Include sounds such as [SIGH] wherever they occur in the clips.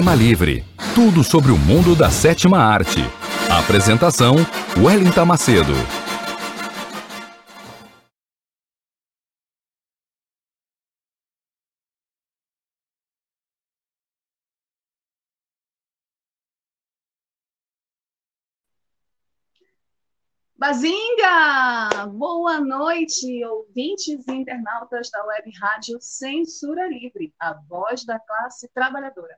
Cinema Livre. Tudo sobre o mundo da sétima arte. Apresentação: Wellington Macedo. Bazinga! Boa noite, ouvintes e internautas da Web Rádio Censura Livre, a voz da classe trabalhadora.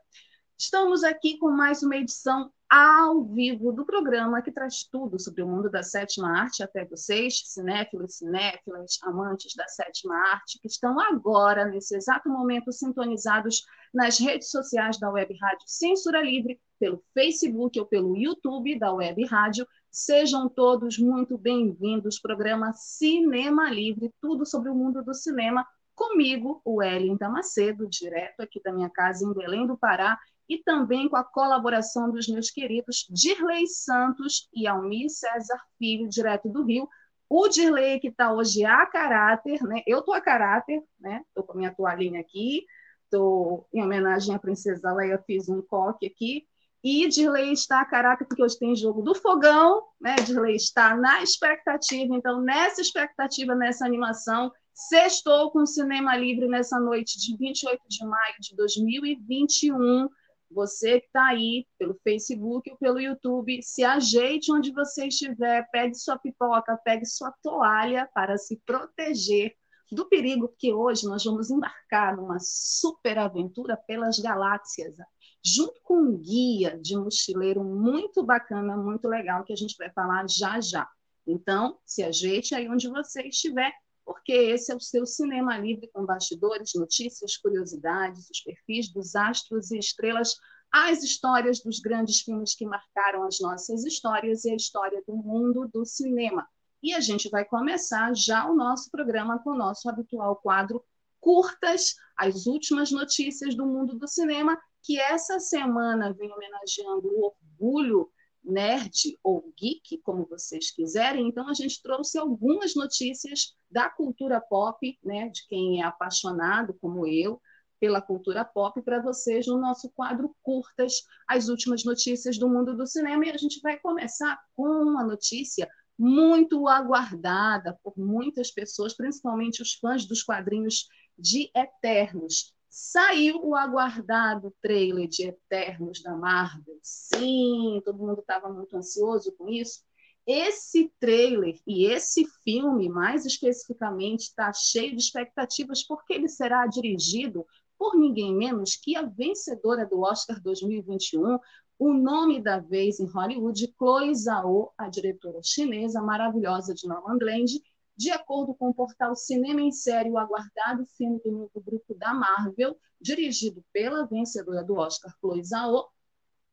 Estamos aqui com mais uma edição ao vivo do programa que traz tudo sobre o mundo da sétima arte até vocês, cinéfilos, cinéfilas, amantes da sétima arte, que estão agora, nesse exato momento, sintonizados nas redes sociais da Web Rádio Censura Livre, pelo Facebook ou pelo YouTube da Web Rádio. Sejam todos muito bem-vindos. Programa Cinema Livre, tudo sobre o mundo do cinema, comigo, o Wellington Macedo, direto aqui da minha casa em Belém do Pará, e também com a colaboração dos meus queridos Dirley Santos e Almir César Filho, direto do Rio. O Dirley, que está hoje a caráter, né? eu estou a caráter, né? estou com a minha toalhinha aqui, estou em homenagem à Princesa Leia, fiz um coque aqui, e Dirley está a caráter porque hoje tem jogo do fogão, né? Dirley está na expectativa, então nessa expectativa, nessa animação, sextou com o Cinema Livre nessa noite de 28 de maio de 2021. Você que está aí pelo Facebook ou pelo YouTube, se ajeite onde você estiver, pegue sua pipoca, pegue sua toalha para se proteger do perigo, porque hoje nós vamos embarcar numa super aventura pelas galáxias, junto com um guia de mochileiro muito bacana, muito legal, que a gente vai falar já já. Então, se ajeite aí onde você estiver porque esse é o seu cinema livre com bastidores, notícias, curiosidades, os perfis dos astros e estrelas, as histórias dos grandes filmes que marcaram as nossas histórias e a história do mundo do cinema. E a gente vai começar já o nosso programa com o nosso habitual quadro Curtas, as últimas notícias do mundo do cinema, que essa semana vem homenageando o orgulho nerd ou geek, como vocês quiserem. Então, a gente trouxe algumas notícias da cultura pop, né, de quem é apaixonado, como eu, pela cultura pop, para vocês no nosso quadro Curtas, as últimas notícias do mundo do cinema. E a gente vai começar com uma notícia muito aguardada por muitas pessoas, principalmente os fãs dos quadrinhos de Eternos. Saiu o aguardado trailer de Eternos da Marvel. Sim, todo mundo estava muito ansioso com isso. Esse trailer e esse filme, mais especificamente, está cheio de expectativas, porque ele será dirigido por ninguém menos que a vencedora do Oscar 2021, o nome da vez em Hollywood, Chloe Zhao, a diretora chinesa maravilhosa de Nomadland, de acordo com o portal Cinema em Série, o aguardado filme do novo grupo da Marvel, dirigido pela vencedora do Oscar, Chloe Zhao,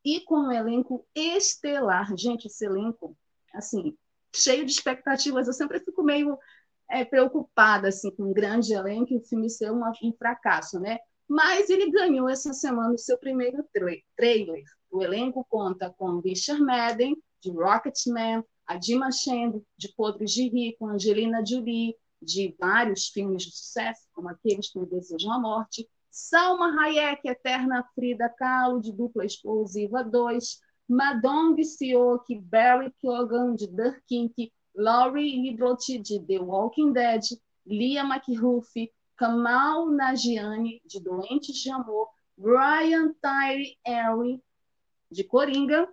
e com um elenco estelar. Gente, esse elenco, assim, cheio de expectativas. Eu sempre fico meio é, preocupada assim, com um grande elenco e o filme ser um, um fracasso, né? Mas ele ganhou essa semana o seu primeiro tra trailer. O elenco conta com Richard Madden, de Rocketman, a Dima de Podres de Rico, Angelina Jolie, de vários filmes de sucesso, como Aqueles que me desejam a morte, Salma Hayek, Eterna Frida Kahlo, de Dupla Explosiva 2, Madong Sioki, Barry Keoghan, de Dirk Kink, Laurie Hidrotti, de The Walking Dead, Lia McHuff, Kamal Nagiani, de Doentes de Amor, Brian Tyree Henry, de Coringa,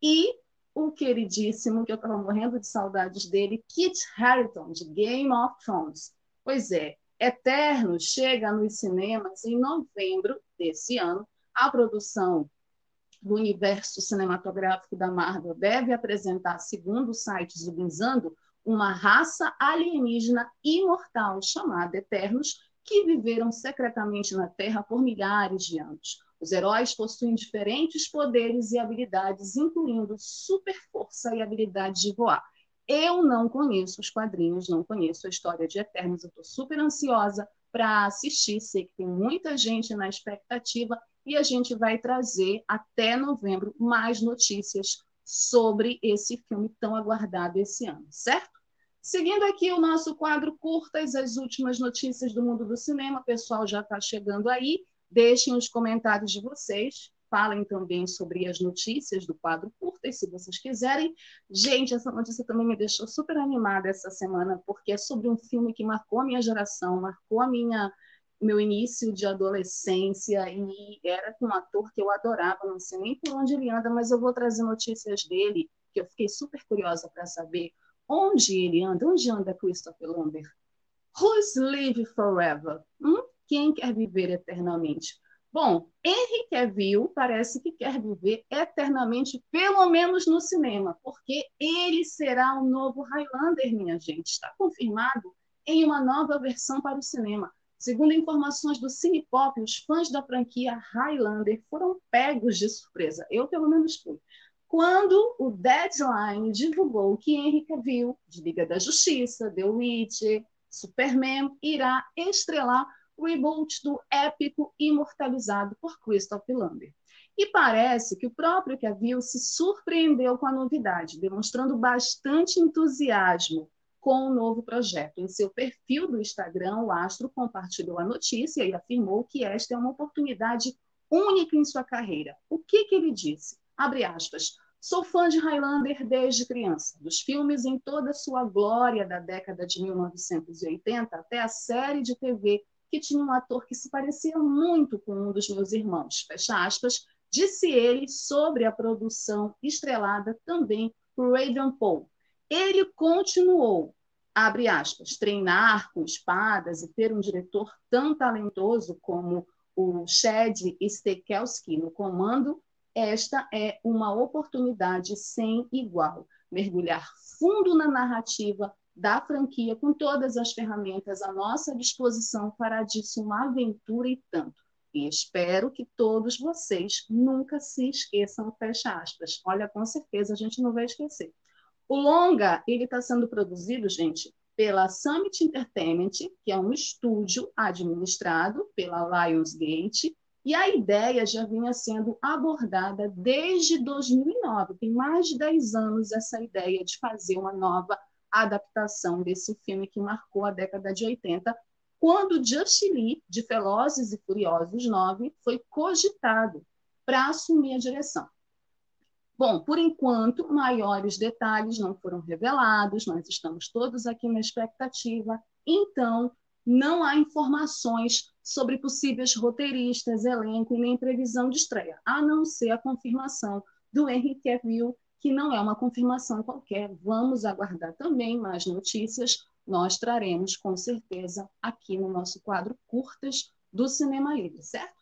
e o queridíssimo, que eu estava morrendo de saudades dele, Kit Harington, de Game of Thrones. Pois é, Eterno chega nos cinemas em novembro desse ano. A produção do universo cinematográfico da Marvel deve apresentar, segundo o site Zubinzando, uma raça alienígena imortal chamada Eternos, que viveram secretamente na Terra por milhares de anos. Os heróis possuem diferentes poderes e habilidades, incluindo super força e habilidade de voar. Eu não conheço os quadrinhos, não conheço a história de Eternos, eu estou super ansiosa para assistir, sei que tem muita gente na expectativa e a gente vai trazer até novembro mais notícias sobre esse filme tão aguardado esse ano, certo? Seguindo aqui o nosso quadro Curtas, as últimas notícias do mundo do cinema, o pessoal já está chegando aí. Deixem os comentários de vocês. Falem também sobre as notícias do quadro Curtas, se vocês quiserem. Gente, essa notícia também me deixou super animada essa semana, porque é sobre um filme que marcou a minha geração, marcou a minha meu início de adolescência e era com um ator que eu adorava, não sei nem por onde ele anda, mas eu vou trazer notícias dele, que eu fiquei super curiosa para saber onde ele anda, onde anda Christopher Lambert. Who's live forever? Hum? Quem quer viver eternamente? Bom, Henry Cavill parece que quer viver eternamente, pelo menos no cinema, porque ele será o novo Highlander, minha gente. Está confirmado em uma nova versão para o cinema. Segundo informações do Cinepop, os fãs da franquia Highlander foram pegos de surpresa. Eu, pelo menos, fui quando o Deadline divulgou que Henry Cavill, de Liga da Justiça, The Witcher, Superman, irá estrelar reboot do épico imortalizado por Christopher Lambert. E parece que o próprio Cavill se surpreendeu com a novidade, demonstrando bastante entusiasmo com o novo projeto. Em seu perfil do Instagram, o astro compartilhou a notícia e afirmou que esta é uma oportunidade única em sua carreira. O que, que ele disse? Abre aspas. Sou fã de Highlander desde criança, dos filmes em toda sua glória da década de 1980 até a série de TV que tinha um ator que se parecia muito com um dos meus irmãos. Fecha aspas, disse ele sobre a produção estrelada também por Raven Paul. Ele continuou, abre aspas, treinar com espadas e ter um diretor tão talentoso como o Chad Stahelski no comando esta é uma oportunidade sem igual. Mergulhar fundo na narrativa da franquia com todas as ferramentas à nossa disposição fará disso uma aventura e tanto. E espero que todos vocês nunca se esqueçam, fecha aspas. Olha, com certeza a gente não vai esquecer. O longa, ele está sendo produzido, gente, pela Summit Entertainment, que é um estúdio administrado pela Lionsgate, e a ideia já vinha sendo abordada desde 2009, tem mais de 10 anos essa ideia de fazer uma nova adaptação desse filme que marcou a década de 80, quando Just Lee, de Velozes e Furiosos 9, foi cogitado para assumir a direção. Bom, por enquanto, maiores detalhes não foram revelados, nós estamos todos aqui na expectativa, então não há informações sobre possíveis roteiristas, elenco e nem previsão de estreia, a não ser a confirmação do Henry Cavill, que não é uma confirmação qualquer. Vamos aguardar também mais notícias. Nós traremos com certeza aqui no nosso quadro Curtas do Cinema Livre, certo?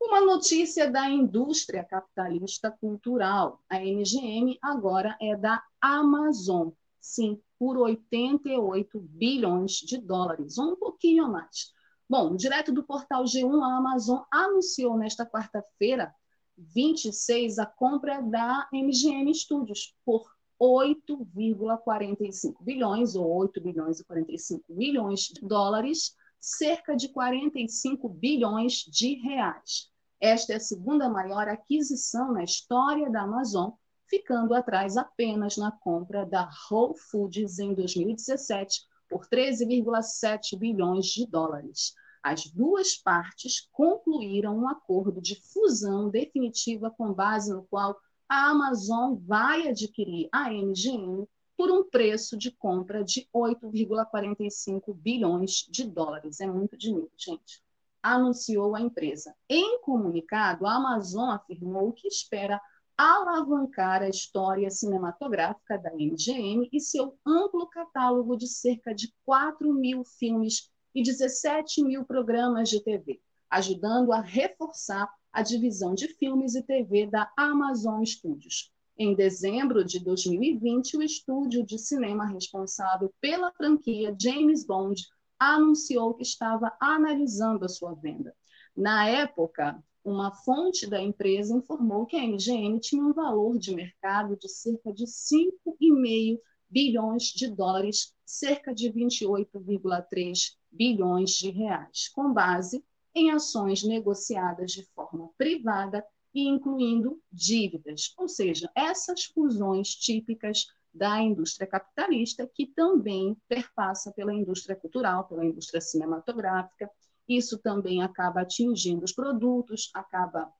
Uma notícia da indústria capitalista cultural. A MGM agora é da Amazon. Sim, por 88 bilhões de dólares, um pouquinho mais. Bom, direto do portal G1, a Amazon anunciou nesta quarta-feira, 26, a compra da MGM Studios por 8,45 bilhões, ou 8 bilhões e 45 milhões de dólares, cerca de 45 bilhões de reais. Esta é a segunda maior aquisição na história da Amazon, ficando atrás apenas na compra da Whole Foods em 2017 por 13,7 bilhões de dólares. As duas partes concluíram um acordo de fusão definitiva com base no qual a Amazon vai adquirir a MGM por um preço de compra de 8,45 bilhões de dólares. É muito dinheiro, gente. Anunciou a empresa. Em comunicado, a Amazon afirmou que espera alavancar a história cinematográfica da MGM e seu amplo catálogo de cerca de 4 mil filmes e 17 mil programas de TV, ajudando a reforçar a divisão de filmes e TV da Amazon Studios. Em dezembro de 2020, o estúdio de cinema responsável pela franquia James Bond anunciou que estava analisando a sua venda. Na época, uma fonte da empresa informou que a MGM tinha um valor de mercado de cerca de 5,5 bilhões de dólares, cerca de 28,3 bilhões de reais, com base em ações negociadas de forma privada e incluindo dívidas, ou seja, essas fusões típicas da indústria capitalista que também perpassa pela indústria cultural, pela indústria cinematográfica. Isso também acaba atingindo os produtos, acaba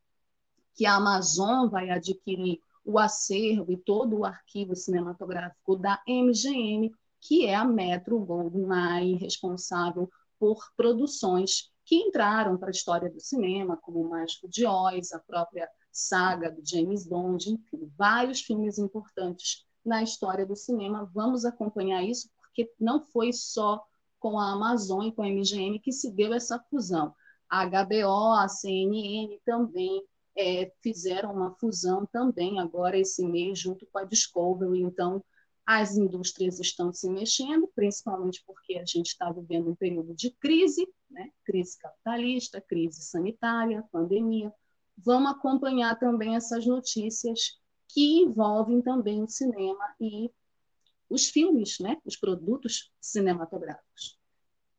que a Amazon vai adquirir o acervo e todo o arquivo cinematográfico da MGM, que é a Metro Goldwyn responsável por produções que entraram para a história do cinema, como o Mágico de Oz, a própria saga do James Bond, enfim, vários filmes importantes na história do cinema. Vamos acompanhar isso, porque não foi só com a Amazon e com a MGM que se deu essa fusão. A HBO, a CNN também é, fizeram uma fusão também agora esse mês junto com a Discovery. Então, as indústrias estão se mexendo, principalmente porque a gente está vivendo um período de crise, né? crise capitalista, crise sanitária, pandemia. Vamos acompanhar também essas notícias que envolvem também o cinema e os filmes, né? os produtos cinematográficos.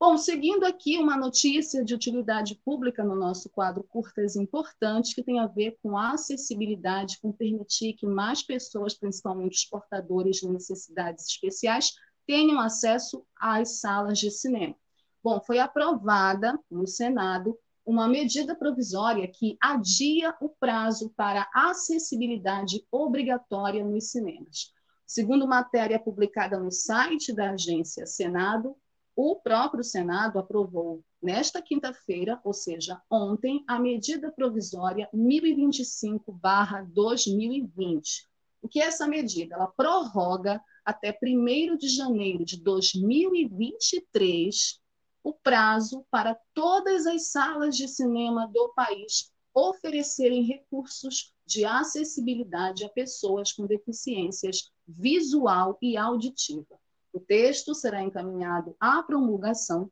Bom, seguindo aqui uma notícia de utilidade pública no nosso quadro Curtas Importantes, que tem a ver com a acessibilidade, com permitir que mais pessoas, principalmente os portadores de necessidades especiais, tenham acesso às salas de cinema. Bom, foi aprovada no Senado uma medida provisória que adia o prazo para acessibilidade obrigatória nos cinemas. Segundo matéria publicada no site da agência Senado, o próprio Senado aprovou nesta quinta-feira, ou seja, ontem, a medida provisória 1025/2020. O que é essa medida? Ela prorroga até 1 de janeiro de 2023 o prazo para todas as salas de cinema do país oferecerem recursos de acessibilidade a pessoas com deficiências visual e auditiva. O texto será encaminhado à promulgação.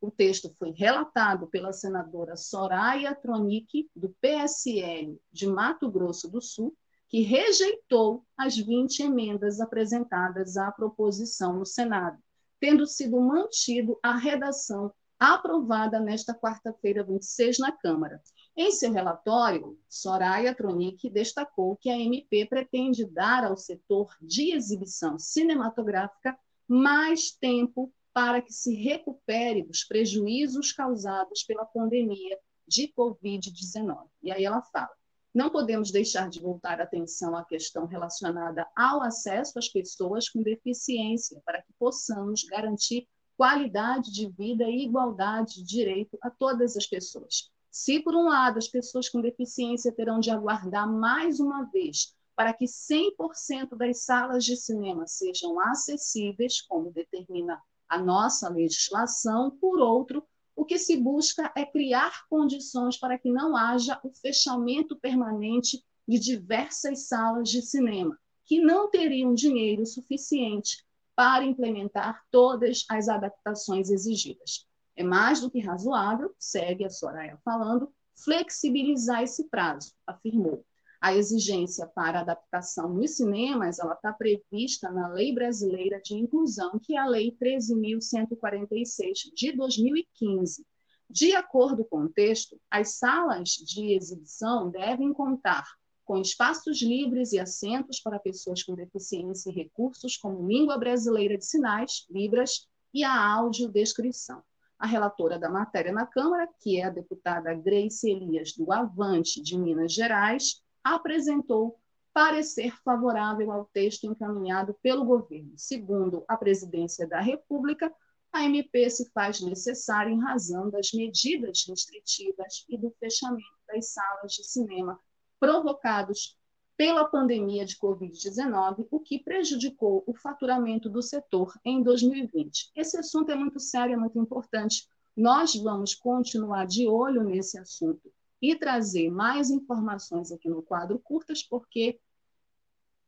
O texto foi relatado pela senadora Soraya Tronic, do PSL de Mato Grosso do Sul, que rejeitou as 20 emendas apresentadas à proposição no Senado, tendo sido mantido a redação aprovada nesta quarta-feira, 26, na Câmara. Em seu relatório, Soraya Tronic destacou que a MP pretende dar ao setor de exibição cinematográfica mais tempo para que se recupere dos prejuízos causados pela pandemia de Covid-19. E aí ela fala: não podemos deixar de voltar atenção à questão relacionada ao acesso às pessoas com deficiência, para que possamos garantir qualidade de vida e igualdade de direito a todas as pessoas. Se, por um lado, as pessoas com deficiência terão de aguardar mais uma vez para que 100% das salas de cinema sejam acessíveis, como determina a nossa legislação. Por outro, o que se busca é criar condições para que não haja o fechamento permanente de diversas salas de cinema, que não teriam dinheiro suficiente para implementar todas as adaptações exigidas. É mais do que razoável, segue a Soraya falando, flexibilizar esse prazo, afirmou a exigência para adaptação nos cinemas ela está prevista na Lei Brasileira de Inclusão, que é a Lei 13.146 de 2015. De acordo com o texto, as salas de exibição devem contar com espaços livres e assentos para pessoas com deficiência e recursos como língua brasileira de sinais, Libras, e a audiodescrição. A relatora da matéria na Câmara, que é a deputada Grace Elias do Avante de Minas Gerais, apresentou parecer favorável ao texto encaminhado pelo governo. Segundo a presidência da República, a MP se faz necessária em razão das medidas restritivas e do fechamento das salas de cinema provocados pela pandemia de Covid-19, o que prejudicou o faturamento do setor em 2020. Esse assunto é muito sério, é muito importante, Nós vamos continuar de olho nesse assunto e trazer mais informações aqui no quadro Curtas, porque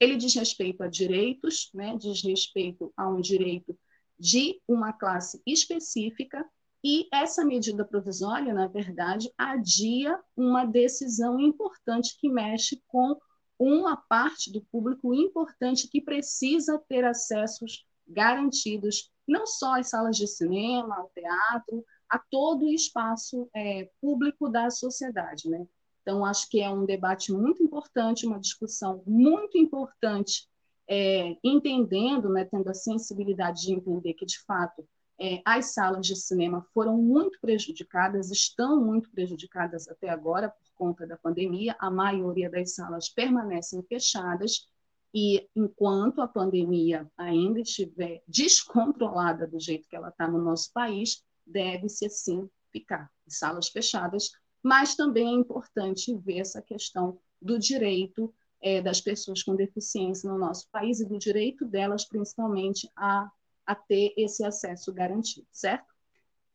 ele diz respeito a direitos, né, diz respeito a um direito de uma classe específica, e essa medida provisória, na verdade, adia uma decisão importante que mexe com uma parte do público importante que precisa ter acessos garantidos, não só às salas de cinema, ao teatro, a todo o espaço é, público da sociedade. Né? Então, acho que é um debate muito importante, uma discussão muito importante, é, entendendo, né, tendo a sensibilidade de entender que, de fato, é, as salas de cinema foram muito prejudicadas, estão muito prejudicadas até agora por conta da pandemia. A maioria das salas permanecem fechadas e enquanto a pandemia ainda estiver [LAUGHS] descontrolada do jeito que ela está no nosso país, deve-se sim ficar em salas fechadas. Mas também é importante ver essa questão do direito é, das pessoas com deficiência no nosso país e do direito delas, principalmente, a a ter esse acesso garantido, certo?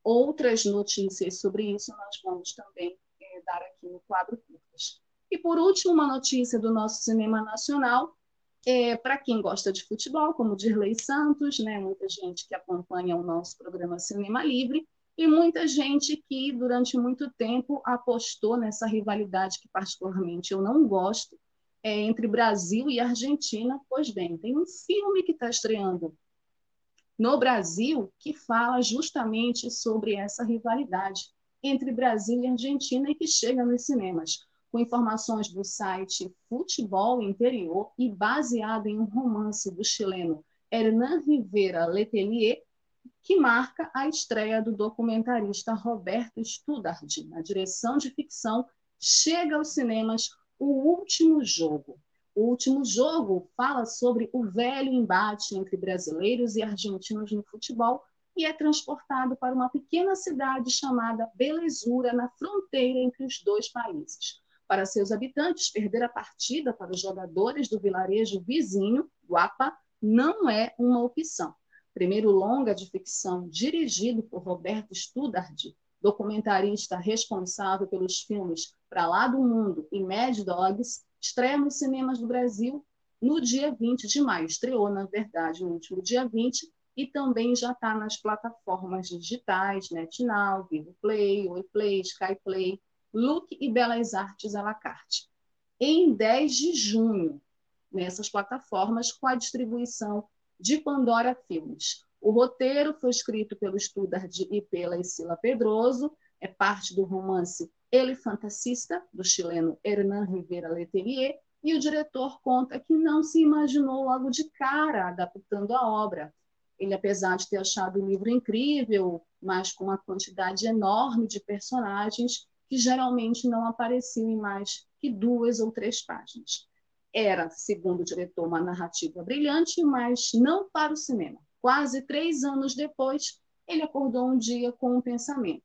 Outras notícias sobre isso nós vamos também é, dar aqui no quadro curtas. E por último, uma notícia do nosso cinema nacional, é, para quem gosta de futebol, como Dirley Santos, né, muita gente que acompanha o nosso programa Cinema Livre, e muita gente que durante muito tempo apostou nessa rivalidade que particularmente eu não gosto, é, entre Brasil e Argentina. Pois bem, tem um filme que está estreando no Brasil que fala justamente sobre essa rivalidade entre Brasil e Argentina e que chega nos cinemas, com informações do site Futebol Interior e baseado em um romance do chileno Hernán Rivera Letelier, que marca a estreia do documentarista Roberto Studard na direção de ficção Chega aos cinemas O Último Jogo, o último jogo fala sobre o velho embate entre brasileiros e argentinos no futebol e é transportado para uma pequena cidade chamada Belezura, na fronteira entre os dois países. Para seus habitantes, perder a partida para os jogadores do vilarejo vizinho, Guapa, não é uma opção. Primeiro longa de ficção dirigido por Roberto Studard, documentarista responsável pelos filmes Para Lá do Mundo e Mad Dogs, estreia nos cinemas do Brasil no dia 20 de maio. Estreou, na verdade, no último dia 20 e também já está nas plataformas digitais, NetNow, Vivo Play, Oi Play, Sky Play, Look e Belas Artes à la carte. Em 10 de junho, nessas plataformas, com a distribuição de Pandora Filmes. O roteiro foi escrito pelo Studard e pela Isila Pedroso, é parte do romance ele fantasista, do chileno Hernán Rivera Letelier, e o diretor conta que não se imaginou logo de cara adaptando a obra. Ele, apesar de ter achado o livro incrível, mas com uma quantidade enorme de personagens que geralmente não apareciam em mais que duas ou três páginas. Era, segundo o diretor, uma narrativa brilhante, mas não para o cinema. Quase três anos depois, ele acordou um dia com um pensamento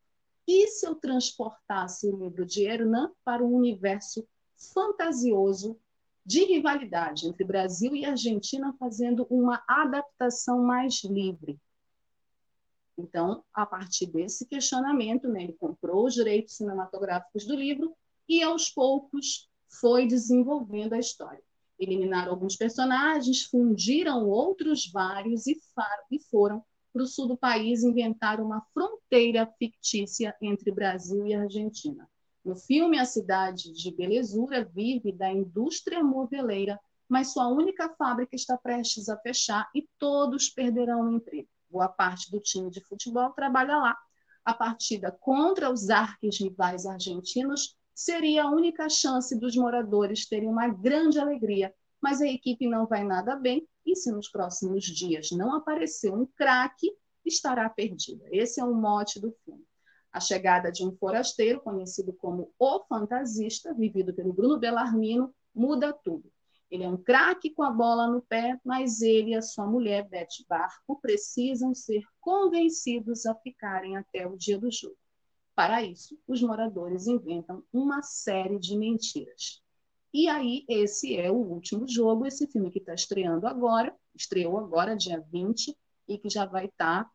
e se eu transportasse o livro de Hernan para um universo fantasioso de rivalidade entre Brasil e Argentina, fazendo uma adaptação mais livre? Então, a partir desse questionamento, né, ele comprou os direitos cinematográficos do livro e, aos poucos, foi desenvolvendo a história. Eliminaram alguns personagens, fundiram outros vários e, e foram para o sul do país inventar uma fronteira fictícia entre Brasil e Argentina. No filme, a cidade de Belezura vive da indústria moveleira, mas sua única fábrica está prestes a fechar e todos perderão o emprego. Boa parte do time de futebol trabalha lá. A partida contra os arquirrivais argentinos seria a única chance dos moradores terem uma grande alegria, mas a equipe não vai nada bem e se nos próximos dias não aparecer um craque, estará perdida. Esse é o mote do filme. A chegada de um forasteiro, conhecido como o fantasista, vivido pelo Bruno Bellarmino, muda tudo. Ele é um craque com a bola no pé, mas ele e a sua mulher, Beth Barco, precisam ser convencidos a ficarem até o dia do jogo. Para isso, os moradores inventam uma série de mentiras. E aí, esse é o último jogo, esse filme que está estreando agora, estreou agora, dia 20, e que já vai estar tá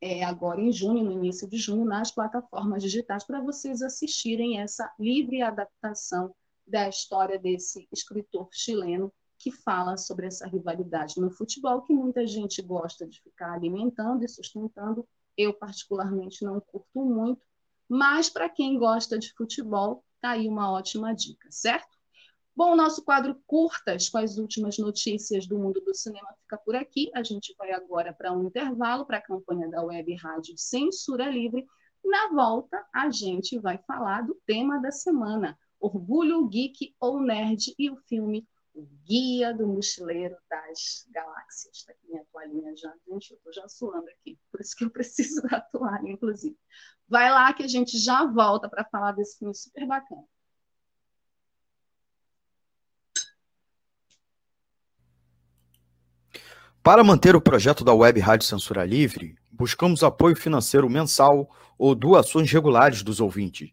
é, agora em junho, no início de junho, nas plataformas digitais, para vocês assistirem essa livre adaptação da história desse escritor chileno que fala sobre essa rivalidade no futebol, que muita gente gosta de ficar alimentando e sustentando. Eu, particularmente, não curto muito, mas para quem gosta de futebol, tá aí uma ótima dica, certo? Bom, nosso quadro curtas com as últimas notícias do mundo do cinema fica por aqui. A gente vai agora para um intervalo para a campanha da Web Rádio Censura Livre. Na volta, a gente vai falar do tema da semana: Orgulho Geek ou Nerd e o filme O Guia do Mochileiro das Galáxias. Está aqui minha toalhinha já. Gente, eu estou já suando aqui, por isso que eu [LAUGHS] preciso da toalha, inclusive. Vai lá que a gente já volta para falar desse filme super bacana. Para manter o projeto da Web Rádio Censura Livre, buscamos apoio financeiro mensal ou doações regulares dos ouvintes,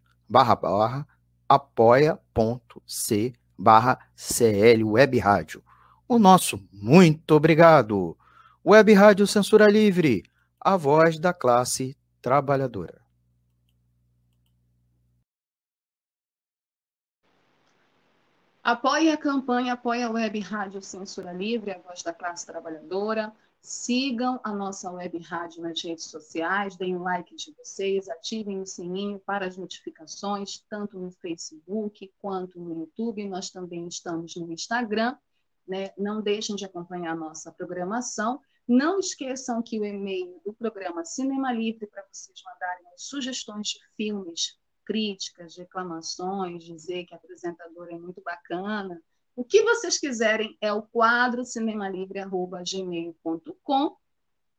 barra barra apoia.c barra CL Web Rádio. O nosso muito obrigado. Web Rádio Censura Livre, a voz da classe trabalhadora. Apoie a campanha, apoie a Web Rádio Censura Livre, a voz da classe trabalhadora. Sigam a nossa web rádio nas redes sociais, deem um like de vocês, ativem o sininho para as notificações, tanto no Facebook quanto no YouTube. Nós também estamos no Instagram. Né? Não deixem de acompanhar a nossa programação. Não esqueçam que o e-mail do programa Cinema Livre para vocês mandarem sugestões de filmes críticas, reclamações, dizer que a apresentadora é muito bacana. O que vocês quiserem é o quadro cinemalivre.gmail.com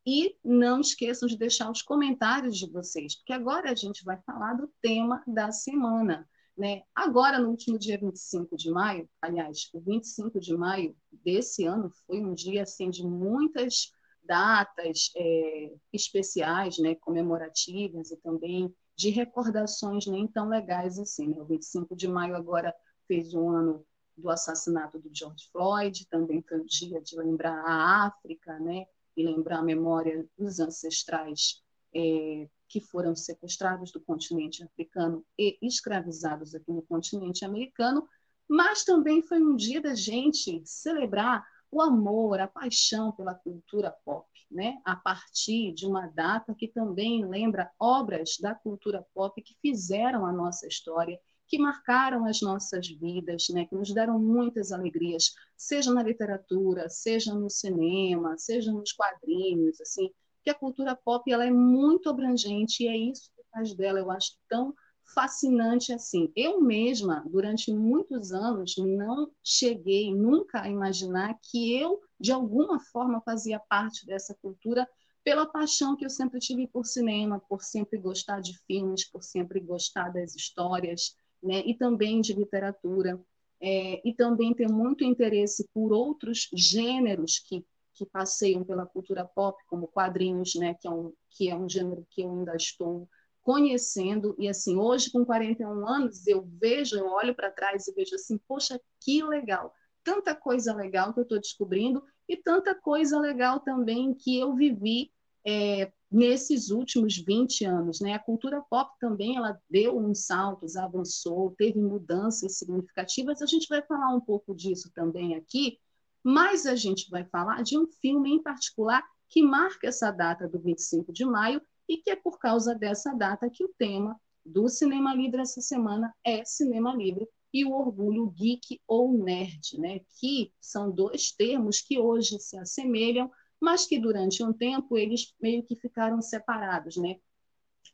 e não esqueçam de deixar os comentários de vocês, porque agora a gente vai falar do tema da semana. Né? Agora, no último dia 25 de maio, aliás, o 25 de maio desse ano foi um dia assim, de muitas datas é, especiais, né, comemorativas e também de recordações nem tão legais assim. Né? O 25 de maio agora fez um ano do assassinato do George Floyd, também foi o dia de lembrar a África, né? E lembrar a memória dos ancestrais é, que foram sequestrados do continente africano e escravizados aqui no continente americano, mas também foi um dia da gente celebrar o amor, a paixão pela cultura pop né, a partir de uma data que também lembra obras da cultura pop que fizeram a nossa história, que marcaram as nossas vidas, né, que nos deram muitas alegrias, seja na literatura, seja no cinema, seja nos quadrinhos, assim, que a cultura pop ela é muito abrangente e é isso que faz dela, eu acho, tão fascinante assim. Eu mesma, durante muitos anos, não cheguei nunca a imaginar que eu, de alguma forma, fazia parte dessa cultura pela paixão que eu sempre tive por cinema, por sempre gostar de filmes, por sempre gostar das histórias, né? e também de literatura, é, e também ter muito interesse por outros gêneros que, que passeiam pela cultura pop, como quadrinhos, né? que, é um, que é um gênero que eu ainda estou conhecendo, e assim, hoje com 41 anos, eu vejo, eu olho para trás e vejo assim, poxa, que legal, tanta coisa legal que eu estou descobrindo, e tanta coisa legal também que eu vivi é, nesses últimos 20 anos. Né? A cultura pop também ela deu uns saltos, avançou, teve mudanças significativas, a gente vai falar um pouco disso também aqui, mas a gente vai falar de um filme em particular que marca essa data do 25 de maio, e que é por causa dessa data que o tema do Cinema Livre essa semana é Cinema Livre e o orgulho geek ou nerd, né? que são dois termos que hoje se assemelham, mas que durante um tempo eles meio que ficaram separados. Né?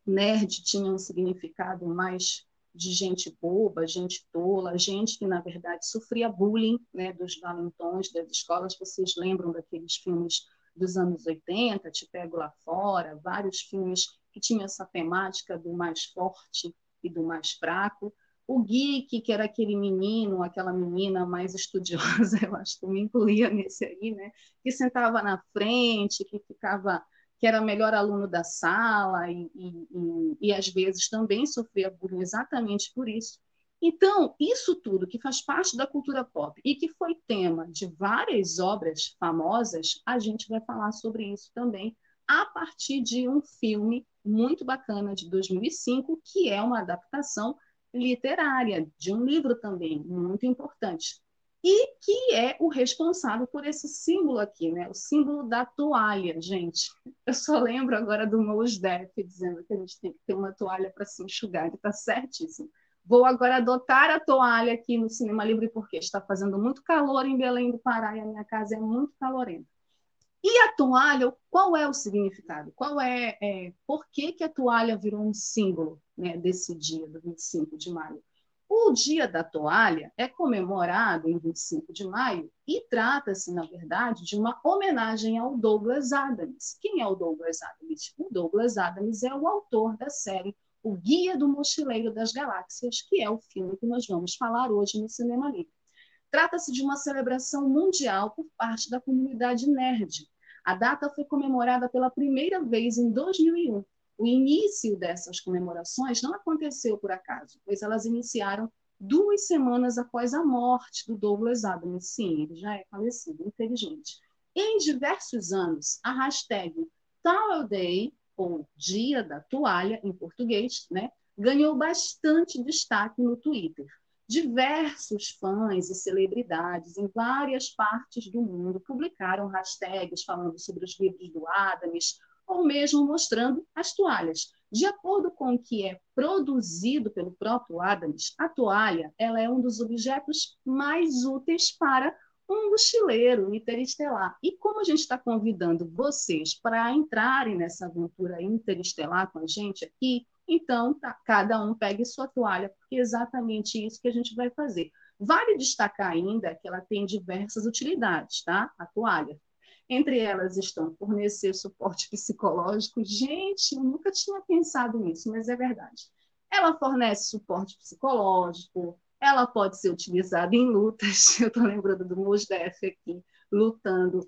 Nerd tinha um significado mais de gente boba, gente tola, gente que, na verdade, sofria bullying né, dos valentões das escolas. Vocês lembram daqueles filmes dos anos 80, Te Pego Lá Fora, vários filmes que tinham essa temática do mais forte e do mais fraco. O geek, que era aquele menino, aquela menina mais [LAUGHS] estudiosa, eu acho que eu me incluía nesse aí, né? Que sentava na frente, que ficava, que era o melhor aluno da sala e, e, e, e às vezes também sofria bullying exatamente por isso. Então, isso tudo que faz parte da cultura pop e que foi tema de várias obras famosas, a gente vai falar sobre isso também a partir de um filme muito bacana de 2005, que é uma adaptação literária de um livro também muito importante. E que é o responsável por esse símbolo aqui, né? O símbolo da toalha, gente. Eu só lembro agora do Mos Def dizendo que a gente tem que ter uma toalha para se enxugar, ele está certíssimo. Vou agora adotar a toalha aqui no Cinema Livre, porque está fazendo muito calor em Belém do Pará e a minha casa é muito calorenta. E a toalha, qual é o significado? Qual é, é por que, que a toalha virou um símbolo né, desse dia, do 25 de maio? O Dia da Toalha é comemorado em 25 de maio e trata-se, na verdade, de uma homenagem ao Douglas Adams. Quem é o Douglas Adams? O Douglas Adams é o autor da série O Guia do Mochileiro das Galáxias, que é o filme que nós vamos falar hoje no Cinema Livre. Trata-se de uma celebração mundial por parte da comunidade nerd. A data foi comemorada pela primeira vez em 2001. O início dessas comemorações não aconteceu por acaso, pois elas iniciaram duas semanas após a morte do Douglas Adams. Sim, ele já é falecido, infelizmente. Em diversos anos, a hashtag Towel Day, ou Dia da Toalha, em português, né, ganhou bastante destaque no Twitter diversos fãs e celebridades em várias partes do mundo publicaram hashtags falando sobre os livros do Adams ou mesmo mostrando as toalhas. De acordo com o que é produzido pelo próprio Adams, a toalha ela é um dos objetos mais úteis para um mochileiro interestelar. E como a gente está convidando vocês para entrarem nessa aventura interestelar com a gente aqui, então, tá, cada um pegue sua toalha, porque é exatamente isso que a gente vai fazer. Vale destacar ainda que ela tem diversas utilidades, tá? A toalha. Entre elas estão fornecer suporte [LAUGHS] psicológico. Gente, eu nunca tinha pensado nisso, mas é verdade. Ela fornece suporte psicológico, ela pode ser utilizada em lutas. [LAUGHS] Eu estou lembrando do Mosdef aqui, lutando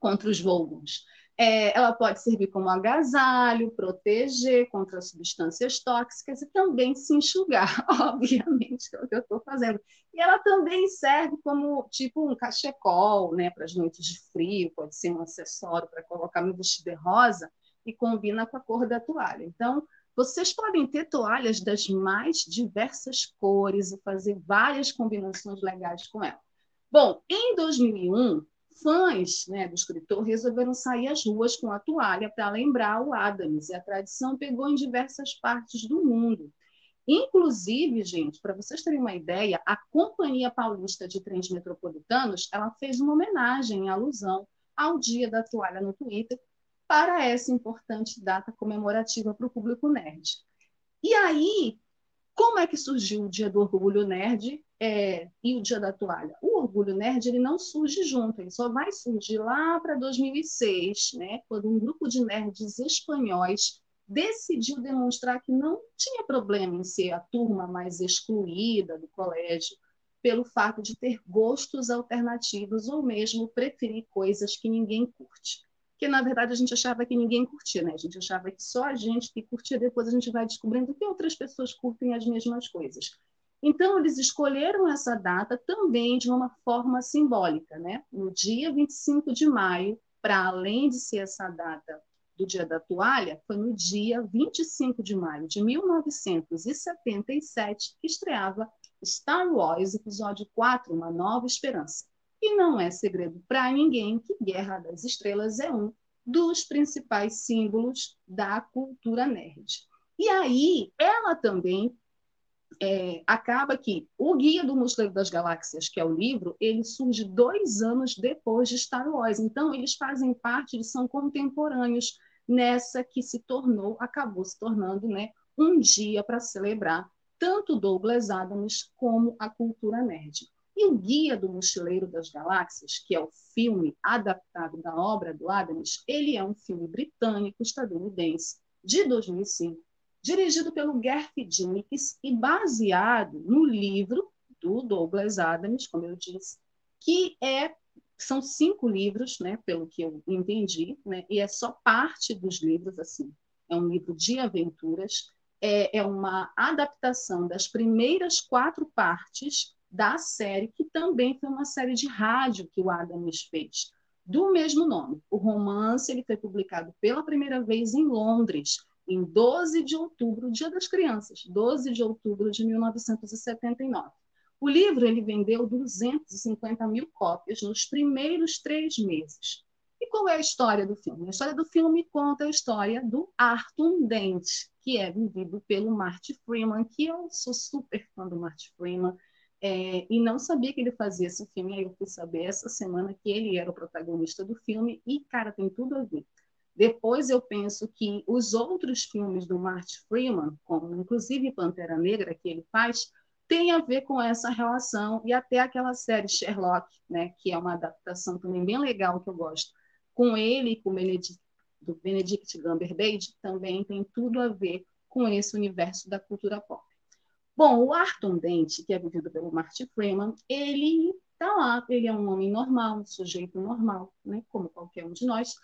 contra os Volguns. É, ela pode servir como agasalho, proteger contra substâncias tóxicas e também se enxugar, [LAUGHS] obviamente, que é o que eu estou fazendo. E ela também serve como tipo um cachecol, né, para as noites de frio, pode ser um acessório para colocar no vestido rosa e combina com a cor da toalha. Então, vocês podem ter toalhas das mais diversas cores e fazer várias combinações legais com ela. Bom, em 2001, fãs né, do escritor resolveram sair às ruas com a toalha para lembrar o Adams, e a tradição pegou em diversas partes do mundo. Inclusive, gente, para vocês terem uma ideia, a Companhia Paulista de Trens Metropolitanos ela fez uma homenagem em alusão ao Dia da Toalha no Twitter para essa importante data comemorativa para o público nerd. E aí, como é que surgiu o Dia do Orgulho Nerd é, e o Dia da Toalha? O Orgulho Nerd ele não surge junto, ele só vai surgir lá para 2006, né, quando um grupo de nerds espanhóis decidiu demonstrar que não tinha problema em ser a turma mais excluída do colégio pelo fato de ter gostos alternativos ou mesmo preferir coisas que ninguém curte que na verdade a gente achava que ninguém curtia, né? A gente achava que só a gente que curtia, depois a gente vai descobrindo que outras pessoas curtem as mesmas coisas. Então, eles escolheram essa data também de uma forma simbólica, né? No dia 25 de maio, para além de ser essa data do Dia da Toalha, foi no dia 25 de maio de 1977 que estreava Star Wars Episódio 4, Uma Nova Esperança. E não é segredo para ninguém que Guerra das Estrelas é um dos principais símbolos da cultura nerd. E aí, ela também é, acaba que o Guia do Mochileiro das Galáxias, que é o livro, ele surge dois anos depois de Star Wars. Então, eles fazem parte, eles são contemporâneos nessa que se tornou, acabou se tornando né, um dia para celebrar tanto Douglas Adams como a cultura nerd. E o Guia do Mochileiro das Galáxias, que é o filme adaptado da obra do Adams, ele é um filme britânico estadunidense de 2005, dirigido pelo Garth Jenkins e baseado no livro do Douglas Adams, como eu disse, que é são cinco livros, né, pelo que eu entendi, né, e é só parte dos livros assim. É um livro de aventuras, é, é uma adaptação das primeiras quatro partes da série, que também foi uma série de rádio que o Adams fez, do mesmo nome. O romance ele foi publicado pela primeira vez em Londres, em 12 de outubro, Dia das Crianças, 12 de outubro de 1979. O livro ele vendeu 250 mil cópias nos primeiros três meses. E qual é a história do filme? A história do filme conta a história do Arthur Dent, que é vivido pelo Marty Freeman, que eu sou super fã do Marty Freeman, é, e não sabia que ele fazia esse filme. Aí eu fui saber essa semana que ele era o protagonista do filme, e, cara, tem tudo a ver. Depois eu penso que os outros filmes do Marty Freeman, como inclusive Pantera Negra, que ele faz, tem a ver com essa relação, e até aquela série Sherlock, né, que é uma adaptação também bem legal que eu gosto, com ele e com Benedict, do Benedict Cumberbatch, também tem tudo a ver com esse universo da cultura pop. Bom, o Arthur Dente, que é vivido pelo Marty Freeman, ele está lá, ele é um homem normal, um sujeito normal, né, como qualquer um de nós,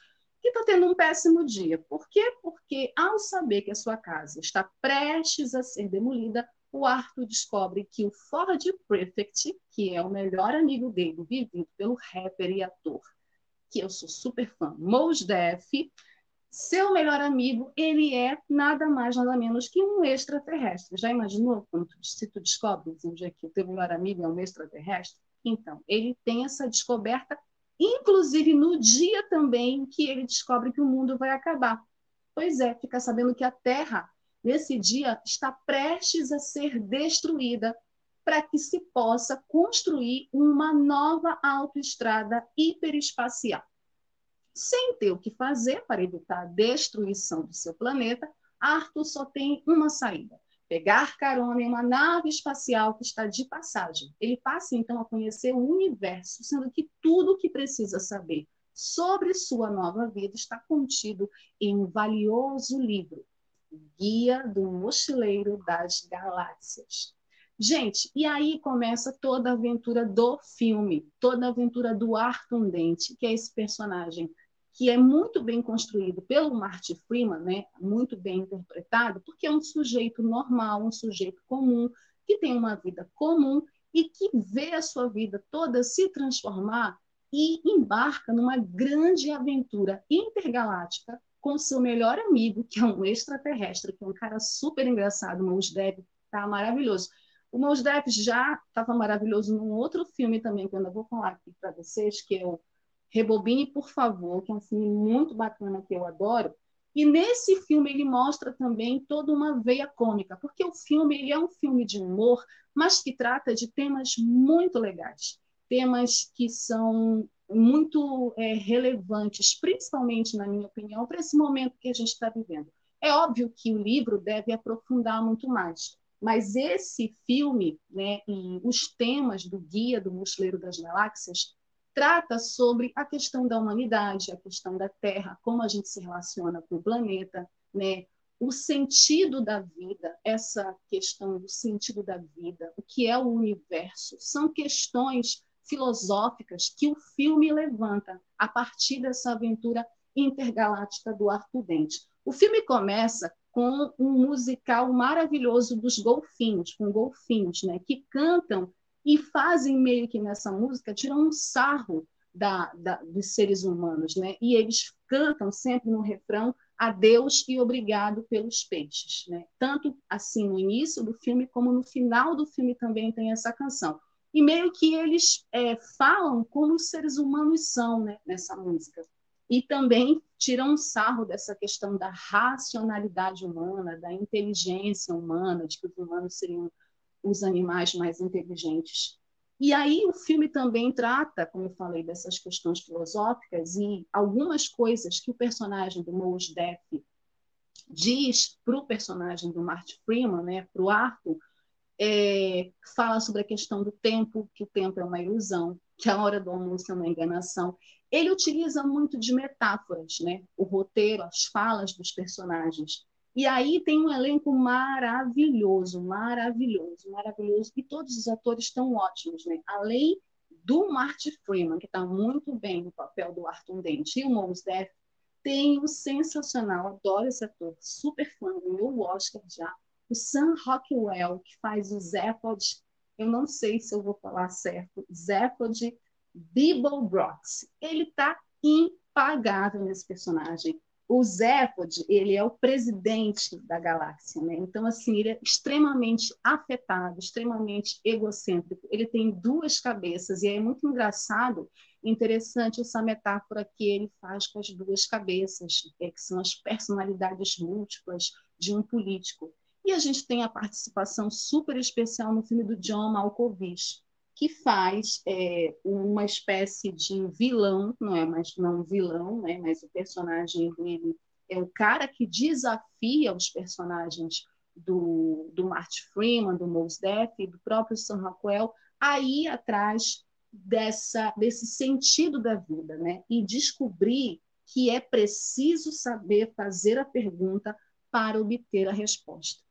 que está tendo um péssimo dia. Por quê? Porque ao saber que a sua casa está prestes a ser demolida, o Arthur descobre que o Ford Prefect, que é o melhor amigo dele, vivido pelo rapper e ator, que eu sou super fã, Mos Def, seu melhor amigo, ele é nada mais, nada menos que um extraterrestre. Já imaginou quando tu, se tu descobres um dia que o teu melhor amigo é um extraterrestre? Então, ele tem essa descoberta, inclusive no dia também que ele descobre que o mundo vai acabar. Pois é, fica sabendo que a Terra, nesse dia, está prestes a ser destruída para que se possa construir uma nova autoestrada hiperespacial. Sem ter o que fazer para evitar a destruição do seu planeta, Arthur só tem uma saída: pegar carona em uma nave espacial que está de passagem. Ele passa então a conhecer o universo, sendo que tudo o que precisa saber sobre sua nova vida está contido em um valioso livro, Guia do Mochileiro das Galáxias. Gente, e aí começa toda a aventura do filme, toda a aventura do Arthur Dente, que é esse personagem que é muito bem construído pelo Marty Freeman, né? muito bem interpretado, porque é um sujeito normal, um sujeito comum, que tem uma vida comum e que vê a sua vida toda se transformar e embarca numa grande aventura intergaláctica com seu melhor amigo, que é um extraterrestre, que é um cara super engraçado, o Mos Def, tá maravilhoso. O Mos Def já estava maravilhoso num outro filme também, que eu ainda vou falar aqui para vocês, que é o Rebobine, por favor, que é um filme muito bacana que eu adoro. E nesse filme ele mostra também toda uma veia cômica, porque o filme ele é um filme de humor, mas que trata de temas muito legais, temas que são muito é, relevantes, principalmente, na minha opinião, para esse momento que a gente está vivendo. É óbvio que o livro deve aprofundar muito mais, mas esse filme né, e os temas do Guia do Mochileiro das Galáxias trata sobre a questão da humanidade, a questão da Terra, como a gente se relaciona com o planeta, né? o sentido da vida, essa questão do sentido da vida, o que é o universo, são questões filosóficas que o filme levanta a partir dessa aventura intergaláctica do Arthur Dente. O filme começa com um musical maravilhoso dos golfinhos, com golfinhos, né, que cantam e fazem meio que nessa música, tiram um sarro da, da, dos seres humanos, né? E eles cantam sempre no refrão adeus e obrigado pelos peixes, né? Tanto assim no início do filme como no final do filme também tem essa canção. E meio que eles é, falam como os seres humanos são né, nessa música. E também tiram um sarro dessa questão da racionalidade humana, da inteligência humana, de que os humanos seriam os animais mais inteligentes. E aí o filme também trata, como eu falei, dessas questões filosóficas e algumas coisas que o personagem do Mos Def diz para o personagem do Marty Freeman, né, para o Arthur, é, fala sobre a questão do tempo, que o tempo é uma ilusão, que a hora do almoço é uma enganação. Ele utiliza muito de metáforas, né? O roteiro, as falas dos personagens. E aí tem um elenco maravilhoso, maravilhoso, maravilhoso. E todos os atores estão ótimos, né? Além do Marty Freeman, que está muito bem no papel do Arthur Dente, e o Mos Def, tem o sensacional, adoro esse ator, super fã, ganhou o Oscar já, o Sam Rockwell, que faz o Zephod, eu não sei se eu vou falar certo, Zephod Bibelbrox. Ele está impagável nesse personagem. O Zephod, ele é o presidente da galáxia, né? Então, assim, ele é extremamente afetado, extremamente egocêntrico. Ele tem duas cabeças e é muito engraçado, interessante essa metáfora que ele faz com as duas cabeças, que são as personalidades múltiplas de um político. E a gente tem a participação super especial no filme do John Malkovich, que faz é, uma espécie de vilão, não é mais não vilão, né, mas o personagem dele é o cara que desafia os personagens do, do Marty Freeman, do Mos Def, do próprio Sam Rockwell, a ir atrás dessa, desse sentido da vida, né? E descobrir que é preciso saber fazer a pergunta para obter a resposta.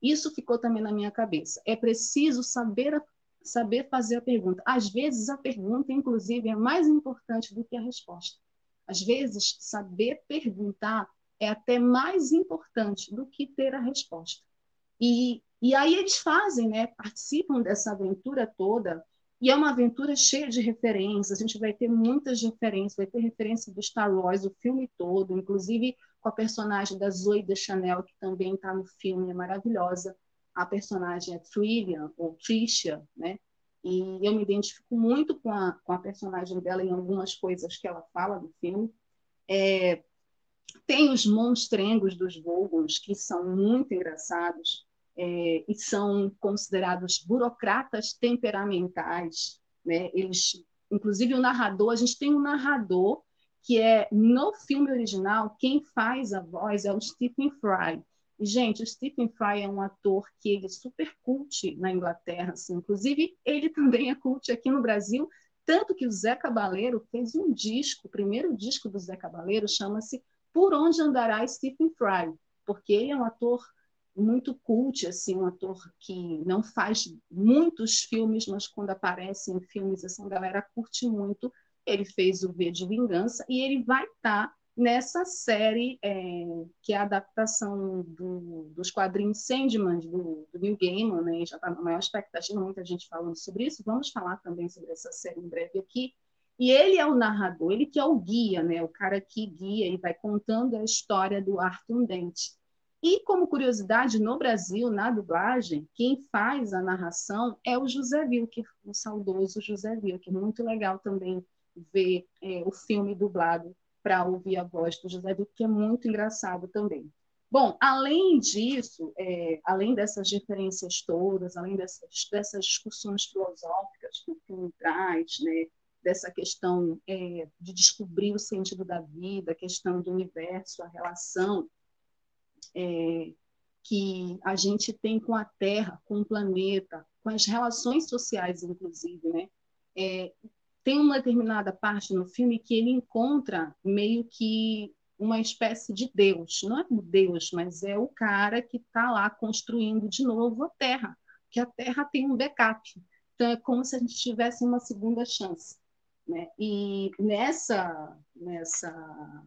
Isso ficou também na minha cabeça. É preciso saber, saber fazer a pergunta. Às vezes, a pergunta, inclusive, é mais importante do que a resposta. Às vezes, saber perguntar é até mais importante do que ter a resposta. E, e aí eles fazem, né, participam dessa aventura toda, e é uma aventura cheia de referências, a gente vai ter muitas referências, vai ter referência do Star Wars, o filme todo, inclusive com a personagem da Zoe de Chanel, que também está no filme, é maravilhosa. A personagem é Trillian, ou Tricia, né? E eu me identifico muito com a, com a personagem dela em algumas coisas que ela fala no filme. É, tem os monstrengos dos Vogons, que são muito engraçados é, e são considerados burocratas temperamentais. Né? Eles, inclusive, o narrador, a gente tem um narrador que é no filme original, quem faz a voz é o Stephen Fry. E, gente, o Stephen Fry é um ator que ele é super cult na Inglaterra, assim. inclusive ele [LAUGHS] também é cult aqui no Brasil, tanto que o Zé Cabaleiro fez um disco, o primeiro disco do Zé Cabaleiro chama-se Por Onde Andará Stephen Fry, porque ele é um ator muito cult, assim, um ator que não faz muitos filmes, mas quando aparece em filmes, assim, a galera curte muito. Ele fez o V de Vingança e ele vai estar tá nessa série é, que é a adaptação do, dos quadrinhos Sandman do, do Neil Gaiman, né? já está na maior expectativa, muita gente falando sobre isso. Vamos falar também sobre essa série em breve aqui. E ele é o narrador, ele que é o guia, né? o cara que guia e vai contando a história do Arthur Dente. E como curiosidade, no Brasil, na dublagem, quem faz a narração é o José Wilker, o saudoso José Wilker, muito legal também ver é, o filme dublado para ouvir a voz do José Duque, que é muito engraçado também. Bom, além disso, é, além dessas referências todas, além dessas, dessas discussões filosóficas que o filme traz, né, dessa questão é, de descobrir o sentido da vida, a questão do universo, a relação é, que a gente tem com a Terra, com o planeta, com as relações sociais, inclusive, né? É, tem uma determinada parte no filme que ele encontra meio que uma espécie de Deus. Não é um Deus, mas é o cara que está lá construindo de novo a Terra, que a Terra tem um backup. Então, é como se a gente tivesse uma segunda chance. Né? E nessa, nessa,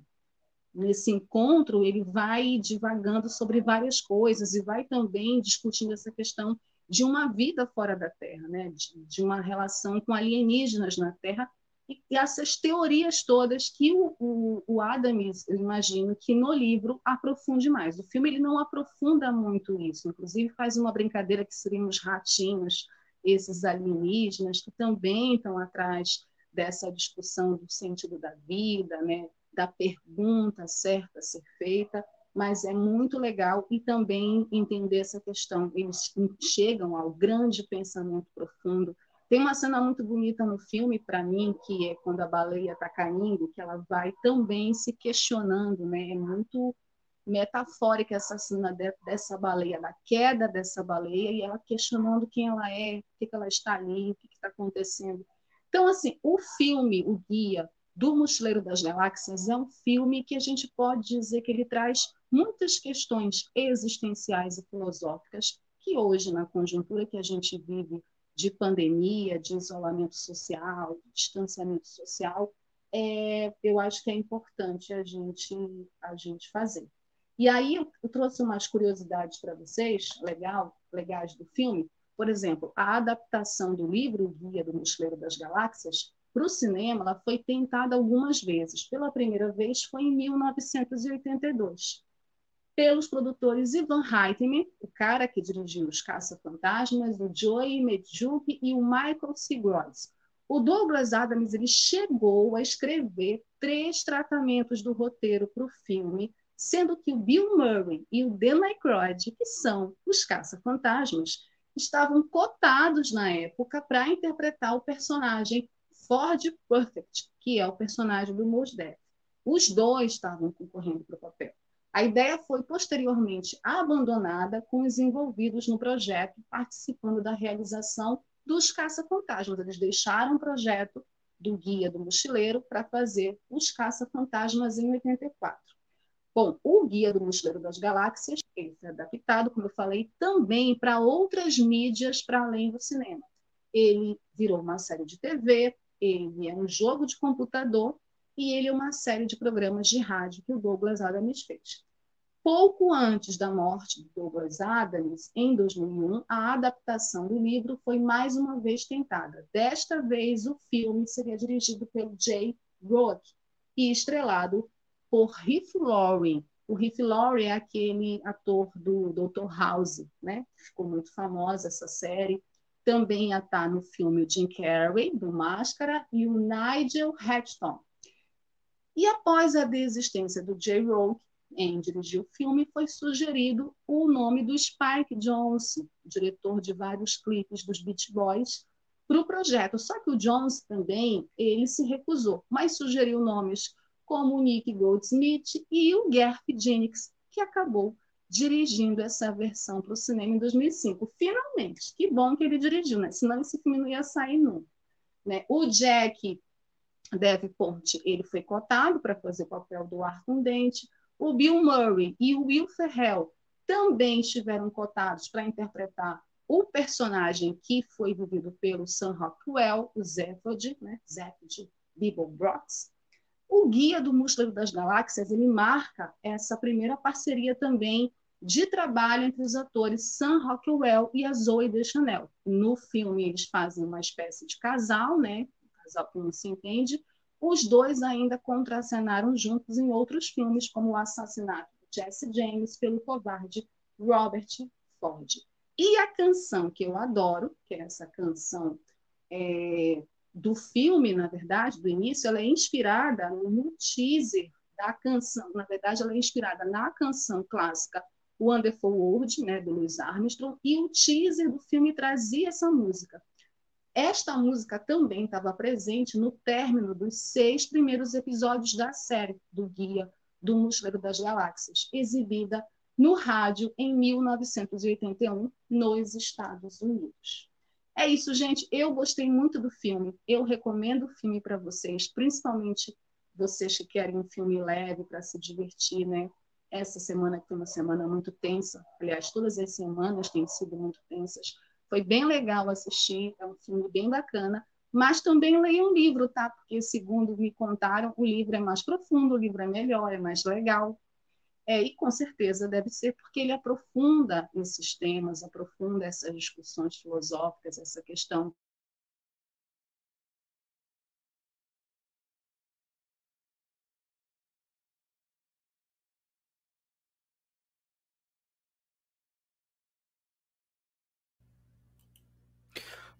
nesse encontro, ele vai divagando sobre várias coisas e vai também discutindo essa questão de uma vida fora da Terra, né? de, de uma relação com alienígenas na Terra, e, e essas teorias todas que o, o, o Adams, eu imagino, que no livro aprofunde mais. O filme ele não aprofunda muito isso, inclusive faz uma brincadeira que seriam os ratinhos, esses alienígenas, que também estão atrás dessa discussão do sentido da vida, né? da pergunta certa a ser feita, mas é muito legal e também entender essa questão. Eles chegam ao grande pensamento profundo. Tem uma cena muito bonita no filme, para mim, que é quando a baleia está caindo, que ela vai também se questionando, né? É muito metafórica essa cena de, dessa baleia, da queda dessa baleia, e ela questionando quem ela é, por que, ela está ali, o que está acontecendo. Então, assim, o filme, o guia do Mochileiro das Galáxias, é um filme que a gente pode dizer que ele traz muitas questões existenciais e filosóficas que hoje, na conjuntura que a gente vive de pandemia, de isolamento social, de distanciamento social, é, eu acho que é importante a gente, a gente fazer. E aí eu, trouxe umas curiosidades para vocês, legal, legais do filme. Por exemplo, a adaptação do livro Guia do Mochileiro das Galáxias para o cinema ela foi tentada algumas vezes. Pela primeira vez foi em 1982, pelos produtores Ivan Reitman, o cara que dirigiu Os Caça-Fantasmas, o Joey Medjuk e o Michael Seagross. O Douglas Adams ele chegou a escrever três tratamentos do roteiro para o filme, sendo que o Bill Murray e o Dan Aykroyd, que são os caça-fantasmas, estavam cotados na época para interpretar o personagem Ford Perfect, que é o personagem do Mos Def. Os dois estavam concorrendo para o papel. A ideia foi posteriormente abandonada com os envolvidos no projeto participando da realização dos caça-fantasmas. Eles deixaram o projeto do Guia do Mochileiro para fazer os caça-fantasmas em 84. Bom, o Guia do Mochileiro das Galáxias ele foi adaptado, como eu falei, também para outras mídias para além do cinema. Ele virou uma série de TV, ele é um jogo de computador e ele é uma série de programas de rádio que o Douglas Adams fez. Pouco antes da morte de Douglas Adams, em 2001, a adaptação do livro foi mais uma vez tentada. Desta vez, o filme seria dirigido pelo Jay Roach e estrelado por Heath Laurie. O Heath Laurie é aquele ator do Dr. House, né? Ficou muito famosa essa série. Também está no filme o Jim Carrey, do Máscara, e o Nigel Hatton. E após a desistência do Jay Roach, em dirigir o filme, foi sugerido o nome do Spike Jonze, diretor de vários clipes dos Beach Boys, para o projeto. Só que o Jones também ele se recusou, mas sugeriu nomes como Nick Goldsmith e o Garth Jennings, que acabou dirigindo essa versão para o cinema em 2005. Finalmente, que bom que ele dirigiu, né? Senão esse filme não ia sair nunca. Né? O Jack Davenport, ele foi cotado para fazer o papel do Arthur Dente. O Bill Murray e o Will Ferrell também estiveram cotados para interpretar o personagem que foi vivido pelo Sam Rockwell, o Zephod, né? Zephod Bibelbrox. O Guia do Músculo das Galáxias, ele marca essa primeira parceria também de trabalho entre os atores Sam Rockwell e a Zoe Deschanel. No filme, eles fazem uma espécie de casal, né? Que não se entende, os dois ainda contracenaram juntos em outros filmes, como O Assassinato de Jesse James pelo covarde Robert Ford. E a canção que eu adoro, que é essa canção é, do filme, na verdade, do início, ela é inspirada no teaser da canção. Na verdade, ela é inspirada na canção clássica Wonderful World, né, do Louis Armstrong, e o teaser do filme trazia essa música. Esta música também estava presente no término dos seis primeiros episódios da série do Guia do Mochileiro das Galáxias, exibida no rádio em 1981 nos Estados Unidos. É isso, gente. Eu gostei muito do filme. Eu recomendo o filme para vocês, principalmente vocês que querem um filme leve para se divertir, né? Essa semana que foi uma semana muito tensa. Aliás, todas as semanas têm sido muito tensas foi bem legal assistir, é um filme bem bacana, mas também leia um livro, tá? Porque, segundo me contaram, o livro é mais profundo, o livro é melhor, é mais legal. É, e com certeza deve ser porque ele aprofunda esses temas, aprofunda essas discussões filosóficas, essa questão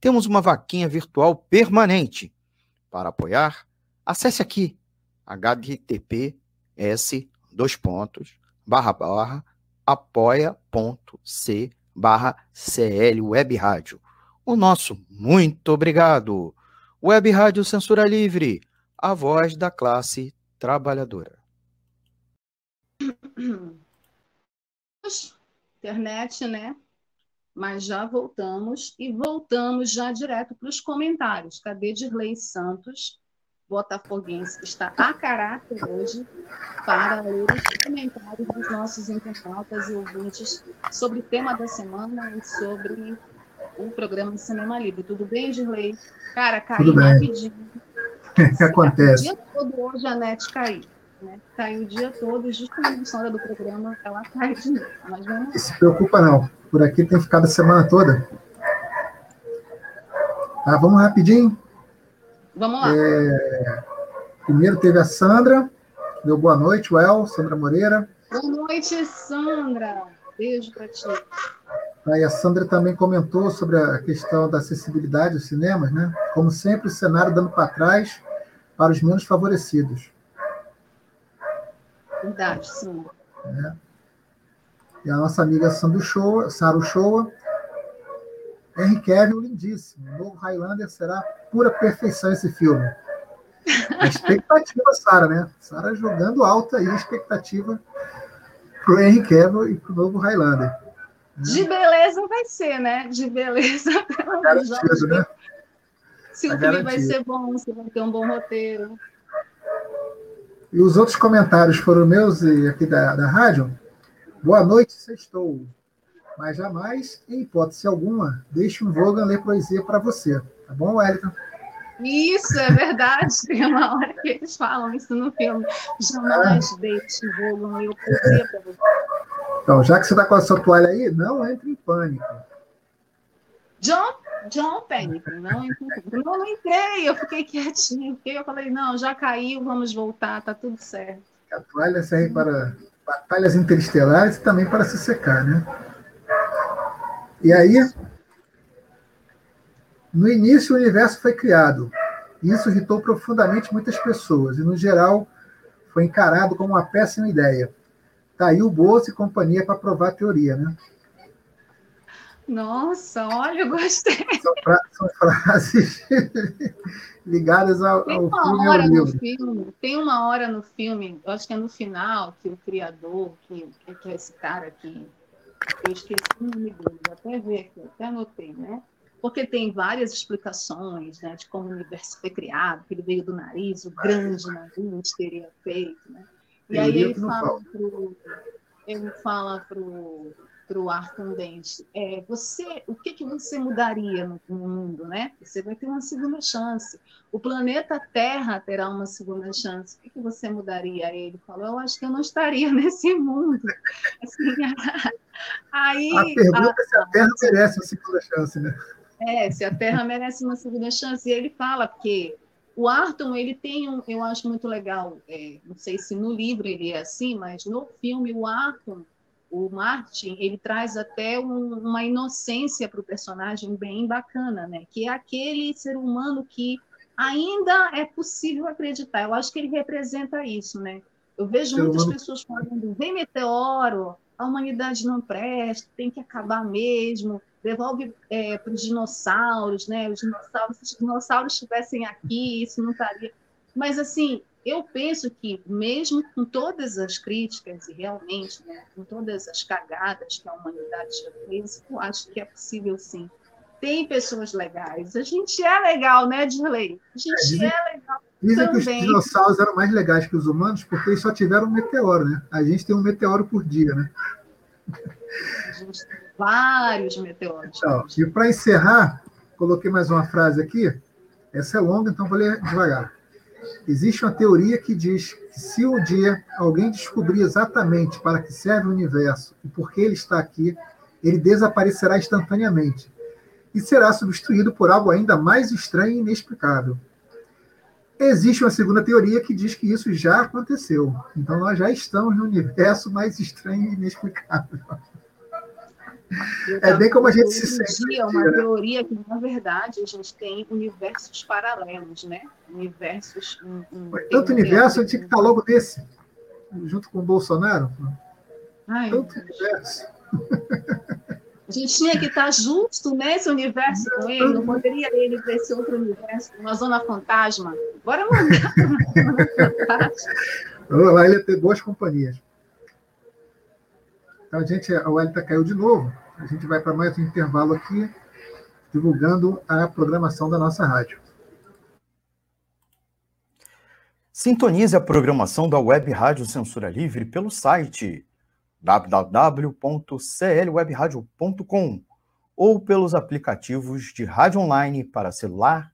Temos uma vaquinha virtual permanente. Para apoiar, acesse aqui https dois pontos barra barra apoia.c barra CL Web Rádio. O nosso muito obrigado. Web Rádio Censura Livre, a voz da classe trabalhadora. Internet, né? Mas já voltamos e voltamos já direto para os comentários. Cadê Dirley Santos, botafoguense, que está a caráter hoje para ler os comentários dos nossos internautas e ouvintes sobre o tema da semana e sobre o programa Cinema Livre. Tudo bem, Dirley? Cara, caiu rapidinho. O [LAUGHS] que acontece? O dia todo hoje a net caiu né? Caiu o dia todo e justamente na hora do programa ela cai de novo. Mas vamos... Se preocupa não, por aqui tem ficado a semana toda. Tá, vamos rapidinho? Vamos lá. É... Primeiro teve a Sandra, deu boa noite, Well, Sandra Moreira. Boa noite, Sandra. Beijo para ti. Aí a Sandra também comentou sobre a questão da acessibilidade dos cinemas, né? Como sempre, o cenário dando para trás para os menos favorecidos. Verdade, sim. É. E a nossa amiga Sandu Showa, Saru Showa. Henry Cavill, lindíssimo. O novo Highlander será pura perfeição esse filme. A expectativa, Sara, né? Sara jogando alta aí a expectativa pro Henry Cavill e pro novo Highlander. De beleza vai ser, né? De beleza, pelo menos. Né? Se o filme vai ser bom, se vai ter um bom roteiro. E os outros comentários foram meus e aqui da, da rádio. Boa noite, sextou. Mas jamais, em hipótese alguma, deixe um Vogan ler poesia para você. Tá bom, Wellington? Isso, é verdade. [LAUGHS] Tem uma hora que eles falam isso no filme. Jamais ah. deixe o Vogan ler poesia para você. Então, já que você está com a sua toalha aí, não entre em pânico. John John Panic, não, não, não entrei, eu fiquei quietinho, porque eu falei, não, já caiu, vamos voltar, tá tudo certo. A toalha serve para batalhas interestelares e também para se secar, né? E aí, no início o universo foi criado. E isso irritou profundamente muitas pessoas, e no geral foi encarado como uma péssima ideia. Tá aí o Bolsa e companhia para provar a teoria, né? Nossa, olha, eu gostei. São, fra são frases [LAUGHS] ligadas ao, tem uma filme hora no filme, Tem uma hora no filme, eu acho que é no final, que o criador, que, que é esse cara aqui, eu esqueci o nome dele, vou até ver aqui, até anotei, né? Porque tem várias explicações né, de como o universo foi criado, que ele veio do nariz, o grande nariz teria feito, né? E aí ele fala, pro, ele fala pro para o Arcandente, é, você, o que, que você mudaria no, no, mundo, né? Você vai ter uma segunda chance. O planeta Terra terá uma segunda chance. O que, que você mudaria? Ele falou, eu acho que eu não estaria [LAUGHS] nesse mundo. Assim, [LAUGHS] aí, a pergunta a, é se a Terra merece uma segunda chance, né? É, se a Terra merece uma segunda chance. E ele fala que o Arton, ele tem um, eu acho muito legal, é, não sei se no livro ele é assim, mas no filme o Arton o Martin ele traz até um, uma inocência para o personagem bem bacana, né? Que é aquele ser humano que ainda é possível acreditar. Eu acho que ele representa isso, né? Eu vejo muitas pessoas falando: vem meteoro, a humanidade não presta, tem que acabar mesmo. Devolve é, para os dinossauros, né? Os dinossauros, se os dinossauros estivessem aqui, isso não estaria. Mas assim, eu penso que, mesmo com todas as críticas, e realmente, né, com todas as cagadas que a humanidade já fez, eu acho que é possível sim. Tem pessoas legais. A gente é legal, né, Dirley? A gente é, dizem, é legal. Dizem também. que os dinossauros eram mais legais que os humanos porque eles só tiveram um meteoro, né? A gente tem um meteoro por dia, né? A gente tem vários meteoros. Então, e para encerrar, coloquei mais uma frase aqui. Essa é longa, então vou ler devagar. Existe uma teoria que diz que se um dia alguém descobrir exatamente para que serve o universo e por que ele está aqui, ele desaparecerá instantaneamente e será substituído por algo ainda mais estranho e inexplicável. Existe uma segunda teoria que diz que isso já aconteceu. Então nós já estamos no universo mais estranho e inexplicável. É bem como a gente se sente. Dia, uma né? teoria que, na verdade, a gente tem universos paralelos, né? Universos. Um, um, Tanto universo, [LAUGHS] a gente tinha que estar logo desse, junto com o Bolsonaro. Ai, Tanto universo. A gente tinha que estar justo nesse universo com ele, não poderia ele para esse outro universo, uma zona fantasma. Bora mandar [LAUGHS] Lá ele ia ter boas companhias. Então, a gente, o Elita caiu de novo. A gente vai para mais um intervalo aqui, divulgando a programação da nossa rádio. Sintonize a programação da Web Rádio Censura Livre pelo site www.clwebradio.com ou pelos aplicativos de rádio online para celular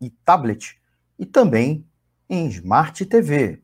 e tablet e também em Smart TV.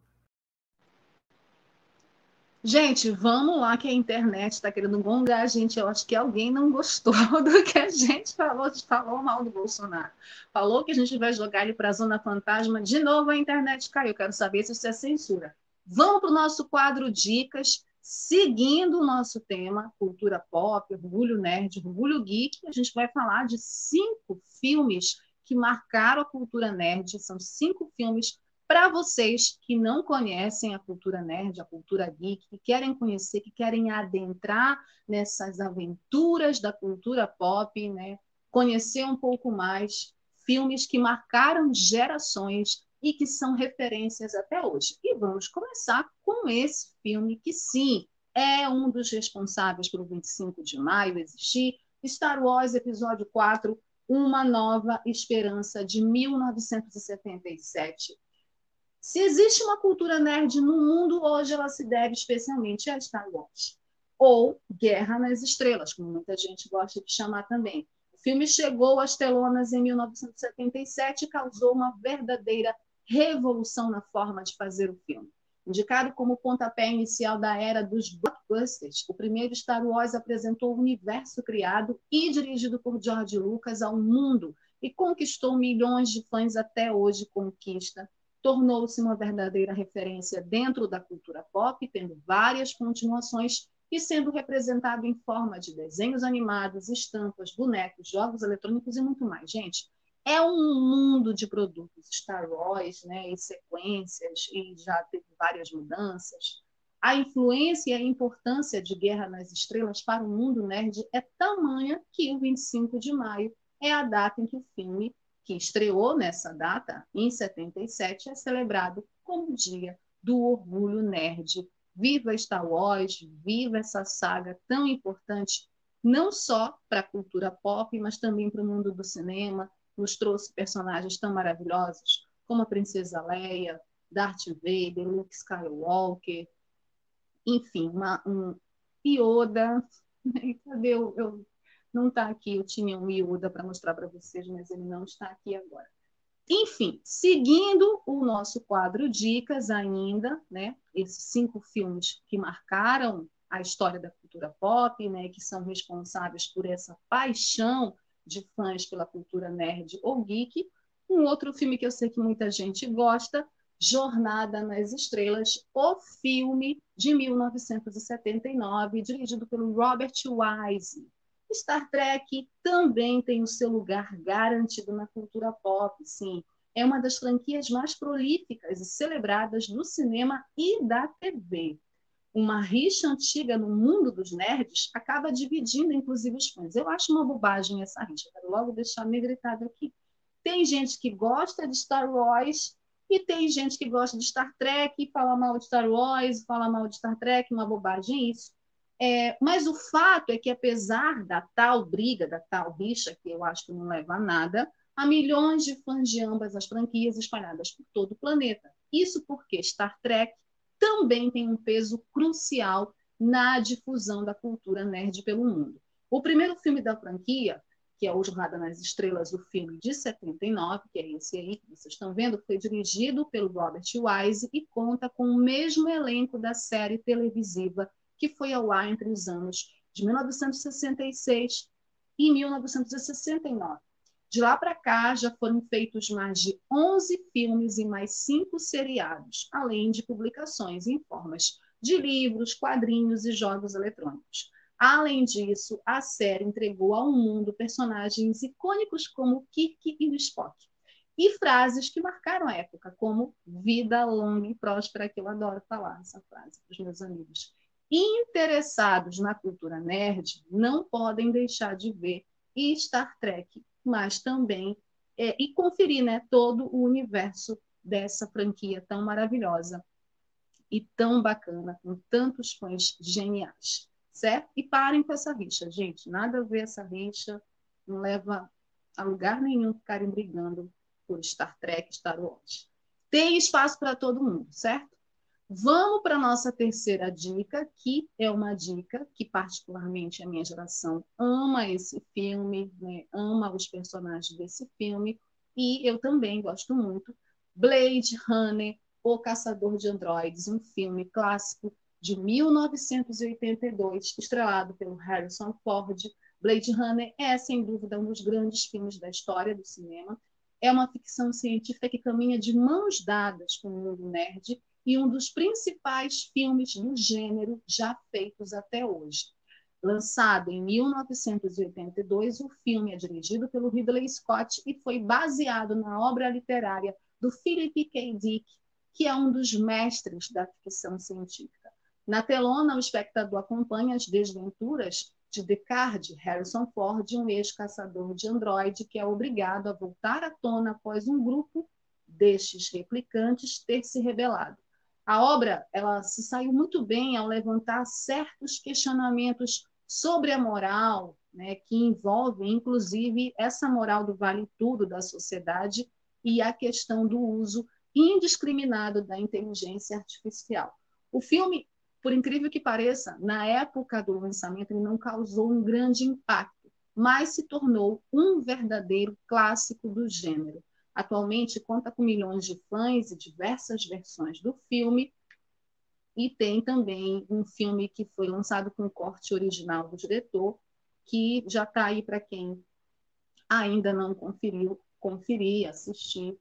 Gente, vamos lá que a internet está querendo gongar a gente. Eu acho que alguém não gostou [LAUGHS] do que a gente falou, falou mal do Bolsonaro. Falou que a gente vai jogar ele para a zona fantasma. De novo a internet caiu. Quero saber se isso é censura. Vamos para o nosso quadro Dicas. Seguindo o nosso tema, cultura pop, orgulho nerd, orgulho geek, a gente vai falar de cinco filmes que marcaram a cultura nerd. São cinco filmes para vocês que não conhecem a cultura nerd, a cultura geek, que querem conhecer, que querem adentrar nessas aventuras da cultura pop, né? conhecer um pouco mais filmes que marcaram gerações e que são referências até hoje. E vamos começar com esse filme que, sim, é um dos responsáveis pelo 25 de maio existir, Star Wars Episódio 4, Uma Nova Esperança, de 1977. Se existe uma cultura nerd no mundo hoje, ela se deve especialmente a Star Wars. Ou Guerra nas Estrelas, como muita gente gosta de chamar também. O filme chegou às telonas em 1977 e causou uma verdadeira revolução na forma de fazer o filme. Indicado como pontapé inicial da era dos blockbusters, o primeiro Star Wars apresentou o universo criado e dirigido por George Lucas ao mundo e conquistou milhões de fãs até hoje conquista. Tornou-se uma verdadeira referência dentro da cultura pop, tendo várias continuações e sendo representado em forma de desenhos animados, estampas, bonecos, jogos eletrônicos e muito mais. Gente, é um mundo de produtos, Star Wars, né, e sequências, e já teve várias mudanças. A influência e a importância de Guerra nas Estrelas para o mundo nerd é tamanha que o 25 de maio é a data em que o filme, que estreou nessa data, em 77, é celebrado como Dia do Orgulho Nerd. Viva Star Wars, viva essa saga tão importante, não só para a cultura pop, mas também para o mundo do cinema, nos trouxe personagens tão maravilhosos como a Princesa Leia, Darth Vader, Luke Skywalker, enfim, uma, um Yoda. [LAUGHS] Cadê eu, eu não está aqui, eu tinha um Yoda para mostrar para vocês, mas ele não está aqui agora. Enfim, seguindo o nosso quadro Dicas ainda, né? Esses cinco filmes que marcaram a história da cultura pop, né? Que são responsáveis por essa paixão de fãs pela cultura nerd ou geek. Um outro filme que eu sei que muita gente gosta, Jornada nas Estrelas, o filme de 1979, dirigido pelo Robert Wise. Star Trek também tem o seu lugar garantido na cultura pop, sim. É uma das franquias mais prolíficas e celebradas do cinema e da TV uma rixa antiga no mundo dos nerds acaba dividindo, inclusive, os fãs. Eu acho uma bobagem essa rixa, quero logo deixar meio gritado aqui. Tem gente que gosta de Star Wars e tem gente que gosta de Star Trek e fala mal de Star Wars, fala mal de Star Trek, uma bobagem isso. É, mas o fato é que, apesar da tal briga, da tal rixa, que eu acho que não leva a nada, há milhões de fãs de ambas as franquias espalhadas por todo o planeta. Isso porque Star Trek também tem um peso crucial na difusão da cultura nerd pelo mundo. O primeiro filme da franquia, que é O Jornada nas Estrelas, o filme de 79, que é esse aí que vocês estão vendo, foi dirigido pelo Robert Wise e conta com o mesmo elenco da série televisiva que foi ao ar entre os anos de 1966 e 1969. De lá para cá, já foram feitos mais de 11 filmes e mais cinco seriados, além de publicações em formas de livros, quadrinhos e jogos eletrônicos. Além disso, a série entregou ao mundo personagens icônicos como Kirk e Spock, e frases que marcaram a época, como vida longa e próspera, que eu adoro falar essa frase para os meus amigos. Interessados na cultura nerd não podem deixar de ver Star Trek, mas também é, e conferir né, todo o universo dessa franquia tão maravilhosa e tão bacana, com tantos fãs geniais, certo? E parem com essa rixa, gente. Nada a ver essa rixa, não leva a lugar nenhum ficarem brigando por Star Trek, Star Wars. Tem espaço para todo mundo, certo? Vamos para a nossa terceira dica, que é uma dica que, particularmente, a minha geração ama esse filme, né? ama os personagens desse filme, e eu também gosto muito. Blade Runner, O Caçador de Androides, um filme clássico de 1982, estrelado pelo Harrison Ford. Blade Runner é, sem dúvida, um dos grandes filmes da história do cinema é uma ficção científica que caminha de mãos dadas com o mundo nerd e um dos principais filmes do gênero já feitos até hoje. Lançado em 1982, o filme é dirigido pelo Ridley Scott e foi baseado na obra literária do Philip K. Dick, que é um dos mestres da ficção científica. Na telona, o espectador acompanha as desventuras de Descartes, Harrison Ford, um ex-caçador de androide que é obrigado a voltar à tona após um grupo destes replicantes ter se rebelado. A obra ela se saiu muito bem ao levantar certos questionamentos sobre a moral, né, que envolve inclusive essa moral do vale tudo da sociedade e a questão do uso indiscriminado da inteligência artificial. O filme por incrível que pareça, na época do lançamento ele não causou um grande impacto, mas se tornou um verdadeiro clássico do gênero. Atualmente conta com milhões de fãs e diversas versões do filme, e tem também um filme que foi lançado com corte original do diretor, que já está aí para quem ainda não conferiu, conferir, assistir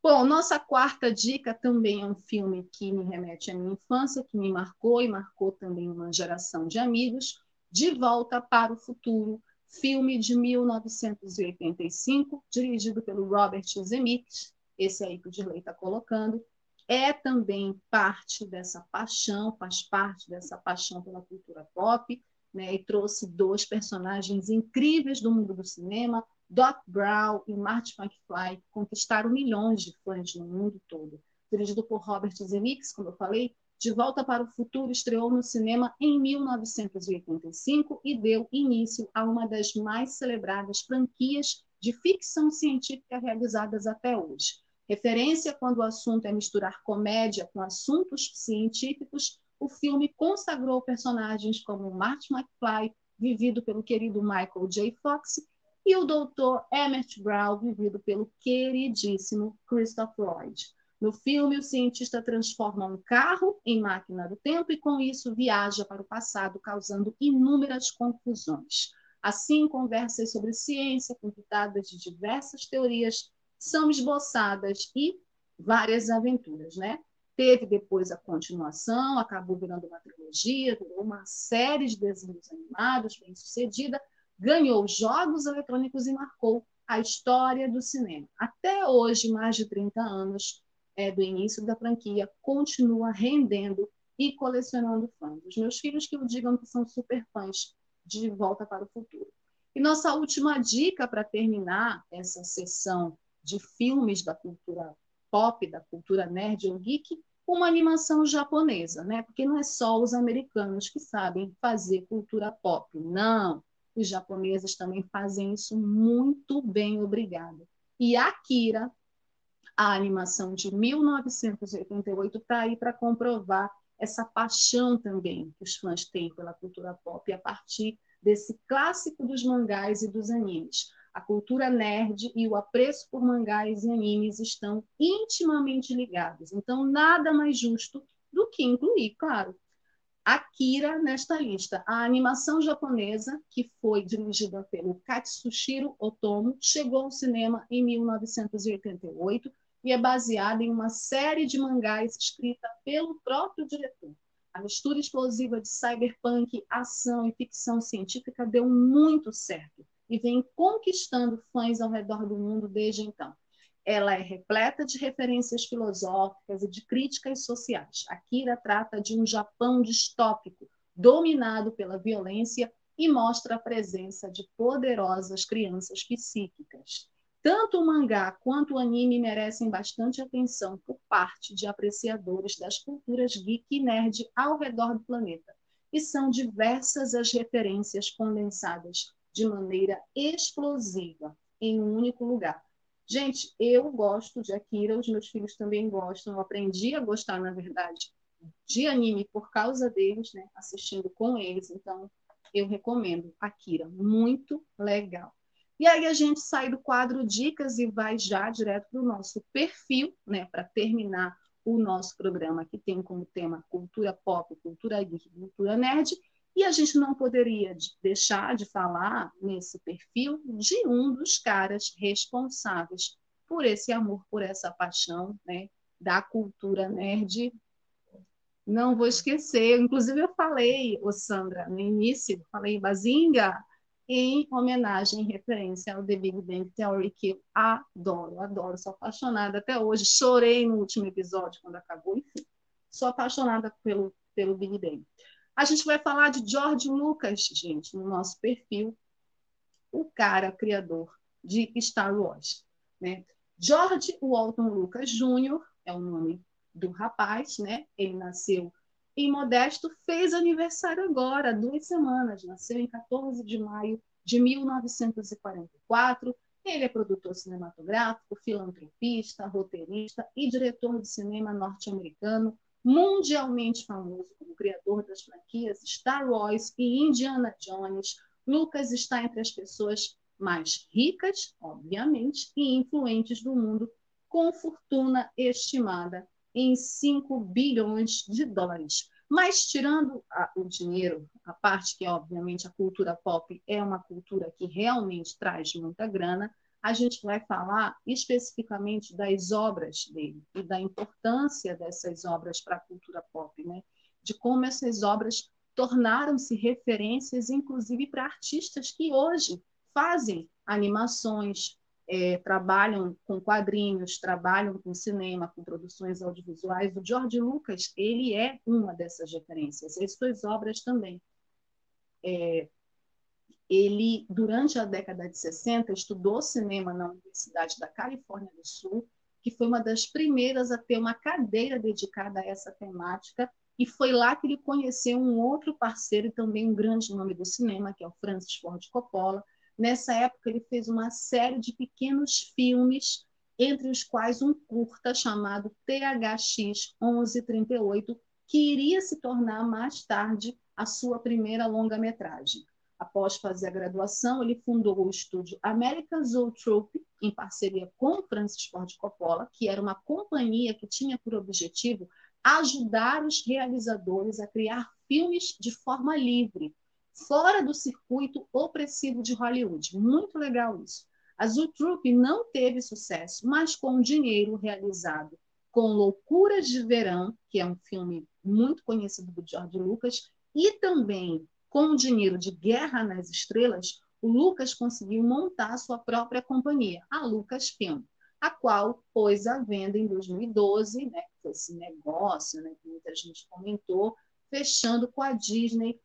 Bom, nossa quarta dica também é um filme que me remete à minha infância, que me marcou e marcou também uma geração de amigos. De Volta para o Futuro, filme de 1985, dirigido pelo Robert Zemeckis, esse aí que o Dirley está colocando, é também parte dessa paixão, faz parte dessa paixão pela cultura pop, né, e trouxe dois personagens incríveis do mundo do cinema, Doc Brown e Marty McFly conquistaram milhões de fãs no mundo todo. Dirigido por Robert Zemeckis, como eu falei, De Volta para o Futuro estreou no cinema em 1985 e deu início a uma das mais celebradas franquias de ficção científica realizadas até hoje. Referência quando o assunto é misturar comédia com assuntos científicos, o filme consagrou personagens como Marty McFly, vivido pelo querido Michael J. Fox, e o doutor Emmett Brown, vivido pelo queridíssimo Christopher Lloyd. No filme, o cientista transforma um carro em máquina do tempo e, com isso, viaja para o passado, causando inúmeras confusões. Assim, conversas sobre ciência, computadas de diversas teorias, são esboçadas e várias aventuras, né? Teve depois a continuação, acabou virando uma trilogia, uma série de desenhos animados bem sucedida, ganhou jogos eletrônicos e marcou a história do cinema. Até hoje, mais de 30 anos é, do início da franquia, continua rendendo e colecionando fãs. Os meus filhos que o digam que são super fãs de Volta para o Futuro. E nossa última dica para terminar essa sessão de filmes da cultura pop, da cultura nerd ou geek, uma animação japonesa, né? Porque não é só os americanos que sabem fazer cultura pop, não. Os japoneses também fazem isso muito bem, obrigada. E Akira, a animação de 1988, está aí para comprovar essa paixão também que os fãs têm pela cultura pop a partir desse clássico dos mangás e dos animes. A cultura nerd e o apreço por mangás e animes estão intimamente ligados. Então, nada mais justo do que incluir, claro, Akira nesta lista. A animação japonesa, que foi dirigida pelo Katsushiro Otomo, chegou ao cinema em 1988 e é baseada em uma série de mangás escrita pelo próprio diretor. A mistura explosiva de cyberpunk, ação e ficção científica deu muito certo e vem conquistando fãs ao redor do mundo desde então. Ela é repleta de referências filosóficas e de críticas sociais. Akira trata de um Japão distópico, dominado pela violência e mostra a presença de poderosas crianças psíquicas. Tanto o mangá quanto o anime merecem bastante atenção por parte de apreciadores das culturas geek e nerd ao redor do planeta. E são diversas as referências condensadas de maneira explosiva em um único lugar. Gente, eu gosto de Akira, os meus filhos também gostam. Eu aprendi a gostar, na verdade, de anime por causa deles, né? Assistindo com eles. Então, eu recomendo Akira, muito legal. E aí a gente sai do quadro dicas e vai já direto para o nosso perfil, né? Para terminar o nosso programa que tem como tema cultura pop, cultura geek, cultura nerd. E a gente não poderia deixar de falar nesse perfil de um dos caras responsáveis por esse amor, por essa paixão né, da cultura nerd. Não vou esquecer, inclusive eu falei, ô Sandra, no início, falei Bazinga, em homenagem, em referência ao The Big Bang Theory, que eu adoro, adoro, sou apaixonada até hoje. Chorei no último episódio, quando acabou, enfim, sou apaixonada pelo, pelo Big Bang. A gente vai falar de George Lucas, gente, no nosso perfil, o cara criador de Star Wars. Né? George Walton Lucas Jr. é o nome do rapaz, né? Ele nasceu em Modesto, fez aniversário agora, duas semanas, nasceu em 14 de maio de 1944. Ele é produtor cinematográfico, filantropista, roteirista e diretor de cinema norte-americano, mundialmente famoso como criador das franquias Star Wars e Indiana Jones, Lucas está entre as pessoas mais ricas, obviamente, e influentes do mundo, com fortuna estimada em 5 bilhões de dólares. Mas, tirando a, o dinheiro, a parte que, obviamente, a cultura pop é uma cultura que realmente traz muita grana, a gente vai falar especificamente das obras dele e da importância dessas obras para a cultura pop, né? de como essas obras tornaram-se referências, inclusive para artistas que hoje fazem animações, é, trabalham com quadrinhos, trabalham com cinema, com produções audiovisuais. O George Lucas ele é uma dessas referências. As suas obras também. É, ele, durante a década de 60, estudou cinema na Universidade da Califórnia do Sul, que foi uma das primeiras a ter uma cadeira dedicada a essa temática, e foi lá que ele conheceu um outro parceiro e também um grande nome do cinema, que é o Francis Ford Coppola. Nessa época, ele fez uma série de pequenos filmes, entre os quais um curta chamado THX 1138, que iria se tornar mais tarde a sua primeira longa-metragem. Após fazer a graduação, ele fundou o estúdio American Zoetrope, em parceria com Francis Ford Coppola, que era uma companhia que tinha por objetivo ajudar os realizadores a criar filmes de forma livre, fora do circuito opressivo de Hollywood. Muito legal isso. A Zoetrope não teve sucesso, mas com dinheiro realizado com Loucuras de Verão, que é um filme muito conhecido do George Lucas, e também com o dinheiro de Guerra nas Estrelas, o Lucas conseguiu montar sua própria companhia, a Lucasfilm, a qual pôs à venda em 2012, né, esse negócio né, que muita gente comentou, fechando com a Disney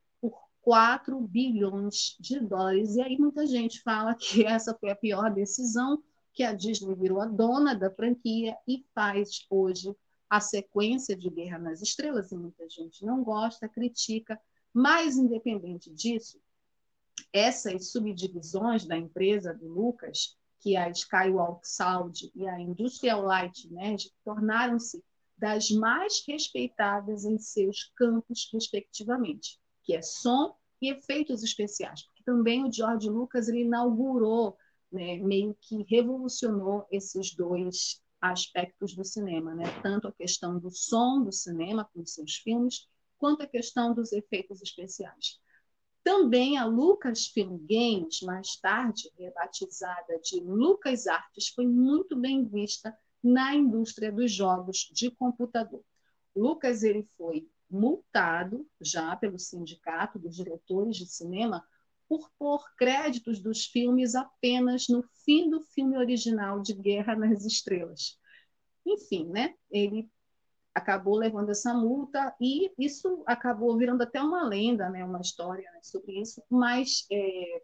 4 bilhões de dólares. E aí muita gente fala [LAUGHS] que essa foi a pior decisão, que a Disney virou a dona da franquia e faz hoje a sequência de Guerra nas Estrelas, e muita gente não gosta, critica, mas, independente disso, essas subdivisões da empresa do Lucas, que é a Skywalk Sound e a Industrial Light Magic, tornaram-se das mais respeitadas em seus campos, respectivamente, que é som e efeitos especiais, porque também o George Lucas ele inaugurou, né, meio que revolucionou esses dois aspectos do cinema, né? tanto a questão do som do cinema com seus filmes, quanto à questão dos efeitos especiais. Também a Lucasfilm Games, mais tarde rebatizada de Lucas Artes, foi muito bem vista na indústria dos jogos de computador. Lucas ele foi multado já pelo sindicato dos diretores de cinema por pôr créditos dos filmes apenas no fim do filme original de Guerra nas Estrelas. Enfim, né? Ele acabou levando essa multa e isso acabou virando até uma lenda, né, uma história né, sobre isso, mas é,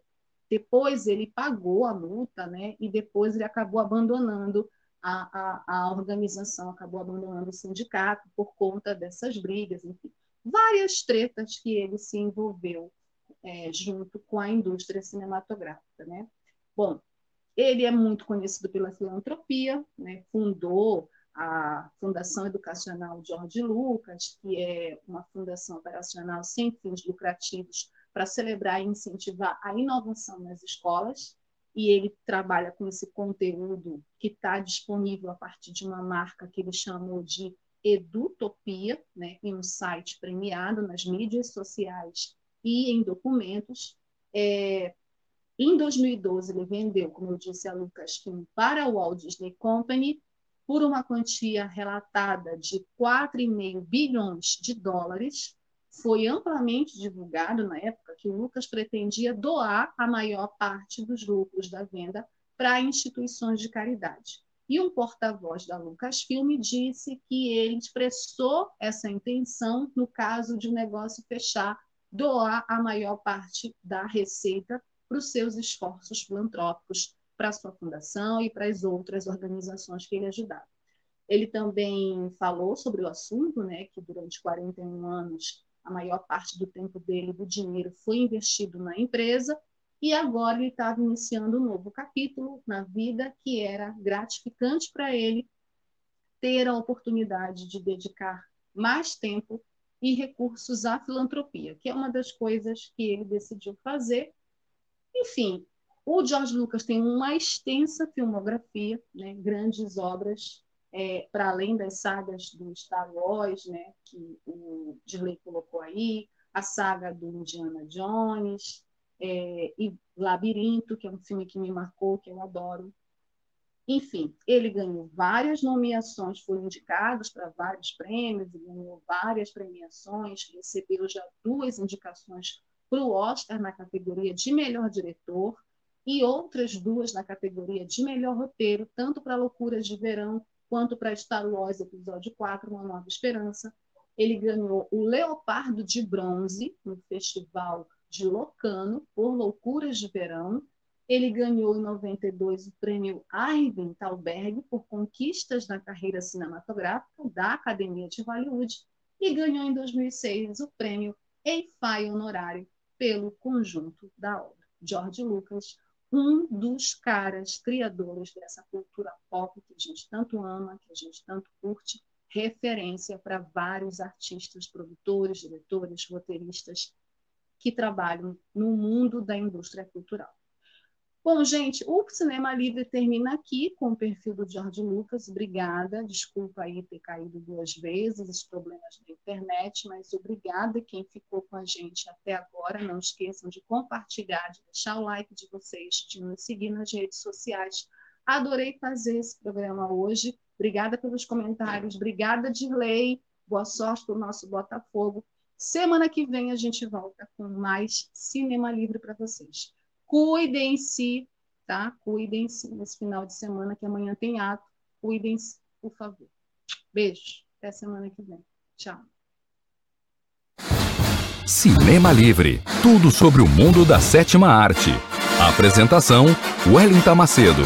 depois ele pagou a multa, né, e depois ele acabou abandonando a, a, a organização, acabou abandonando o sindicato por conta dessas brigas, enfim, várias tretas que ele se envolveu é, junto com a indústria cinematográfica, né. Bom, ele é muito conhecido pela filantropia, né, fundou a Fundação Educacional Jorge Lucas, que é uma fundação operacional sem fins lucrativos para celebrar e incentivar a inovação nas escolas. E ele trabalha com esse conteúdo que está disponível a partir de uma marca que ele chamou de Edutopia, né, em um site premiado nas mídias sociais e em documentos. É, em 2012, ele vendeu, como eu disse a Lucasfilm, para o Walt Disney Company por uma quantia relatada de 4,5 bilhões de dólares, foi amplamente divulgado na época que o Lucas pretendia doar a maior parte dos lucros da venda para instituições de caridade. E um porta-voz da Lucasfilm disse que ele expressou essa intenção no caso de o um negócio fechar, doar a maior parte da receita para os seus esforços filantrópicos para a sua fundação e para as outras organizações que ele ajudava. Ele também falou sobre o assunto, né, que durante 41 anos a maior parte do tempo dele, do dinheiro, foi investido na empresa e agora ele estava iniciando um novo capítulo na vida que era gratificante para ele ter a oportunidade de dedicar mais tempo e recursos à filantropia, que é uma das coisas que ele decidiu fazer. Enfim, o George Lucas tem uma extensa filmografia, né, grandes obras, é, para além das sagas do Star Wars, né, que o Dirley colocou aí, a saga do Indiana Jones, é, e Labirinto, que é um filme que me marcou, que eu adoro. Enfim, ele ganhou várias nomeações, foi indicado para vários prêmios, ganhou várias premiações, recebeu já duas indicações para o Oscar na categoria de melhor diretor e outras duas na categoria de melhor roteiro, tanto para Loucuras de Verão quanto para Star Wars Episódio 4, Uma Nova Esperança. Ele ganhou o Leopardo de Bronze no Festival de Locarno por Loucuras de Verão. Ele ganhou em 92 o prêmio Arvin Thalberg por Conquistas na Carreira Cinematográfica da Academia de Hollywood e ganhou em 2006 o prêmio EIFAI honorário pelo conjunto da obra. George Lucas, um dos caras criadores dessa cultura pop que a gente tanto ama, que a gente tanto curte, referência para vários artistas, produtores, diretores, roteiristas que trabalham no mundo da indústria cultural. Bom, gente, o Cinema Livre termina aqui com o perfil do Jorge Lucas. Obrigada. Desculpa aí ter caído duas vezes, os problemas da internet, mas obrigada quem ficou com a gente até agora. Não esqueçam de compartilhar, de deixar o like de vocês, de nos seguir nas redes sociais. Adorei fazer esse programa hoje. Obrigada pelos comentários. Obrigada, Dirley. Boa sorte para o nosso Botafogo. Semana que vem a gente volta com mais Cinema Livre para vocês. Cuidem-se, tá? Cuidem-se nesse final de semana, que amanhã tem ato. Cuidem-se, por favor. Beijo. Até semana que vem. Tchau. Cinema Livre. Tudo sobre o mundo da sétima arte. Apresentação: Wellington Macedo.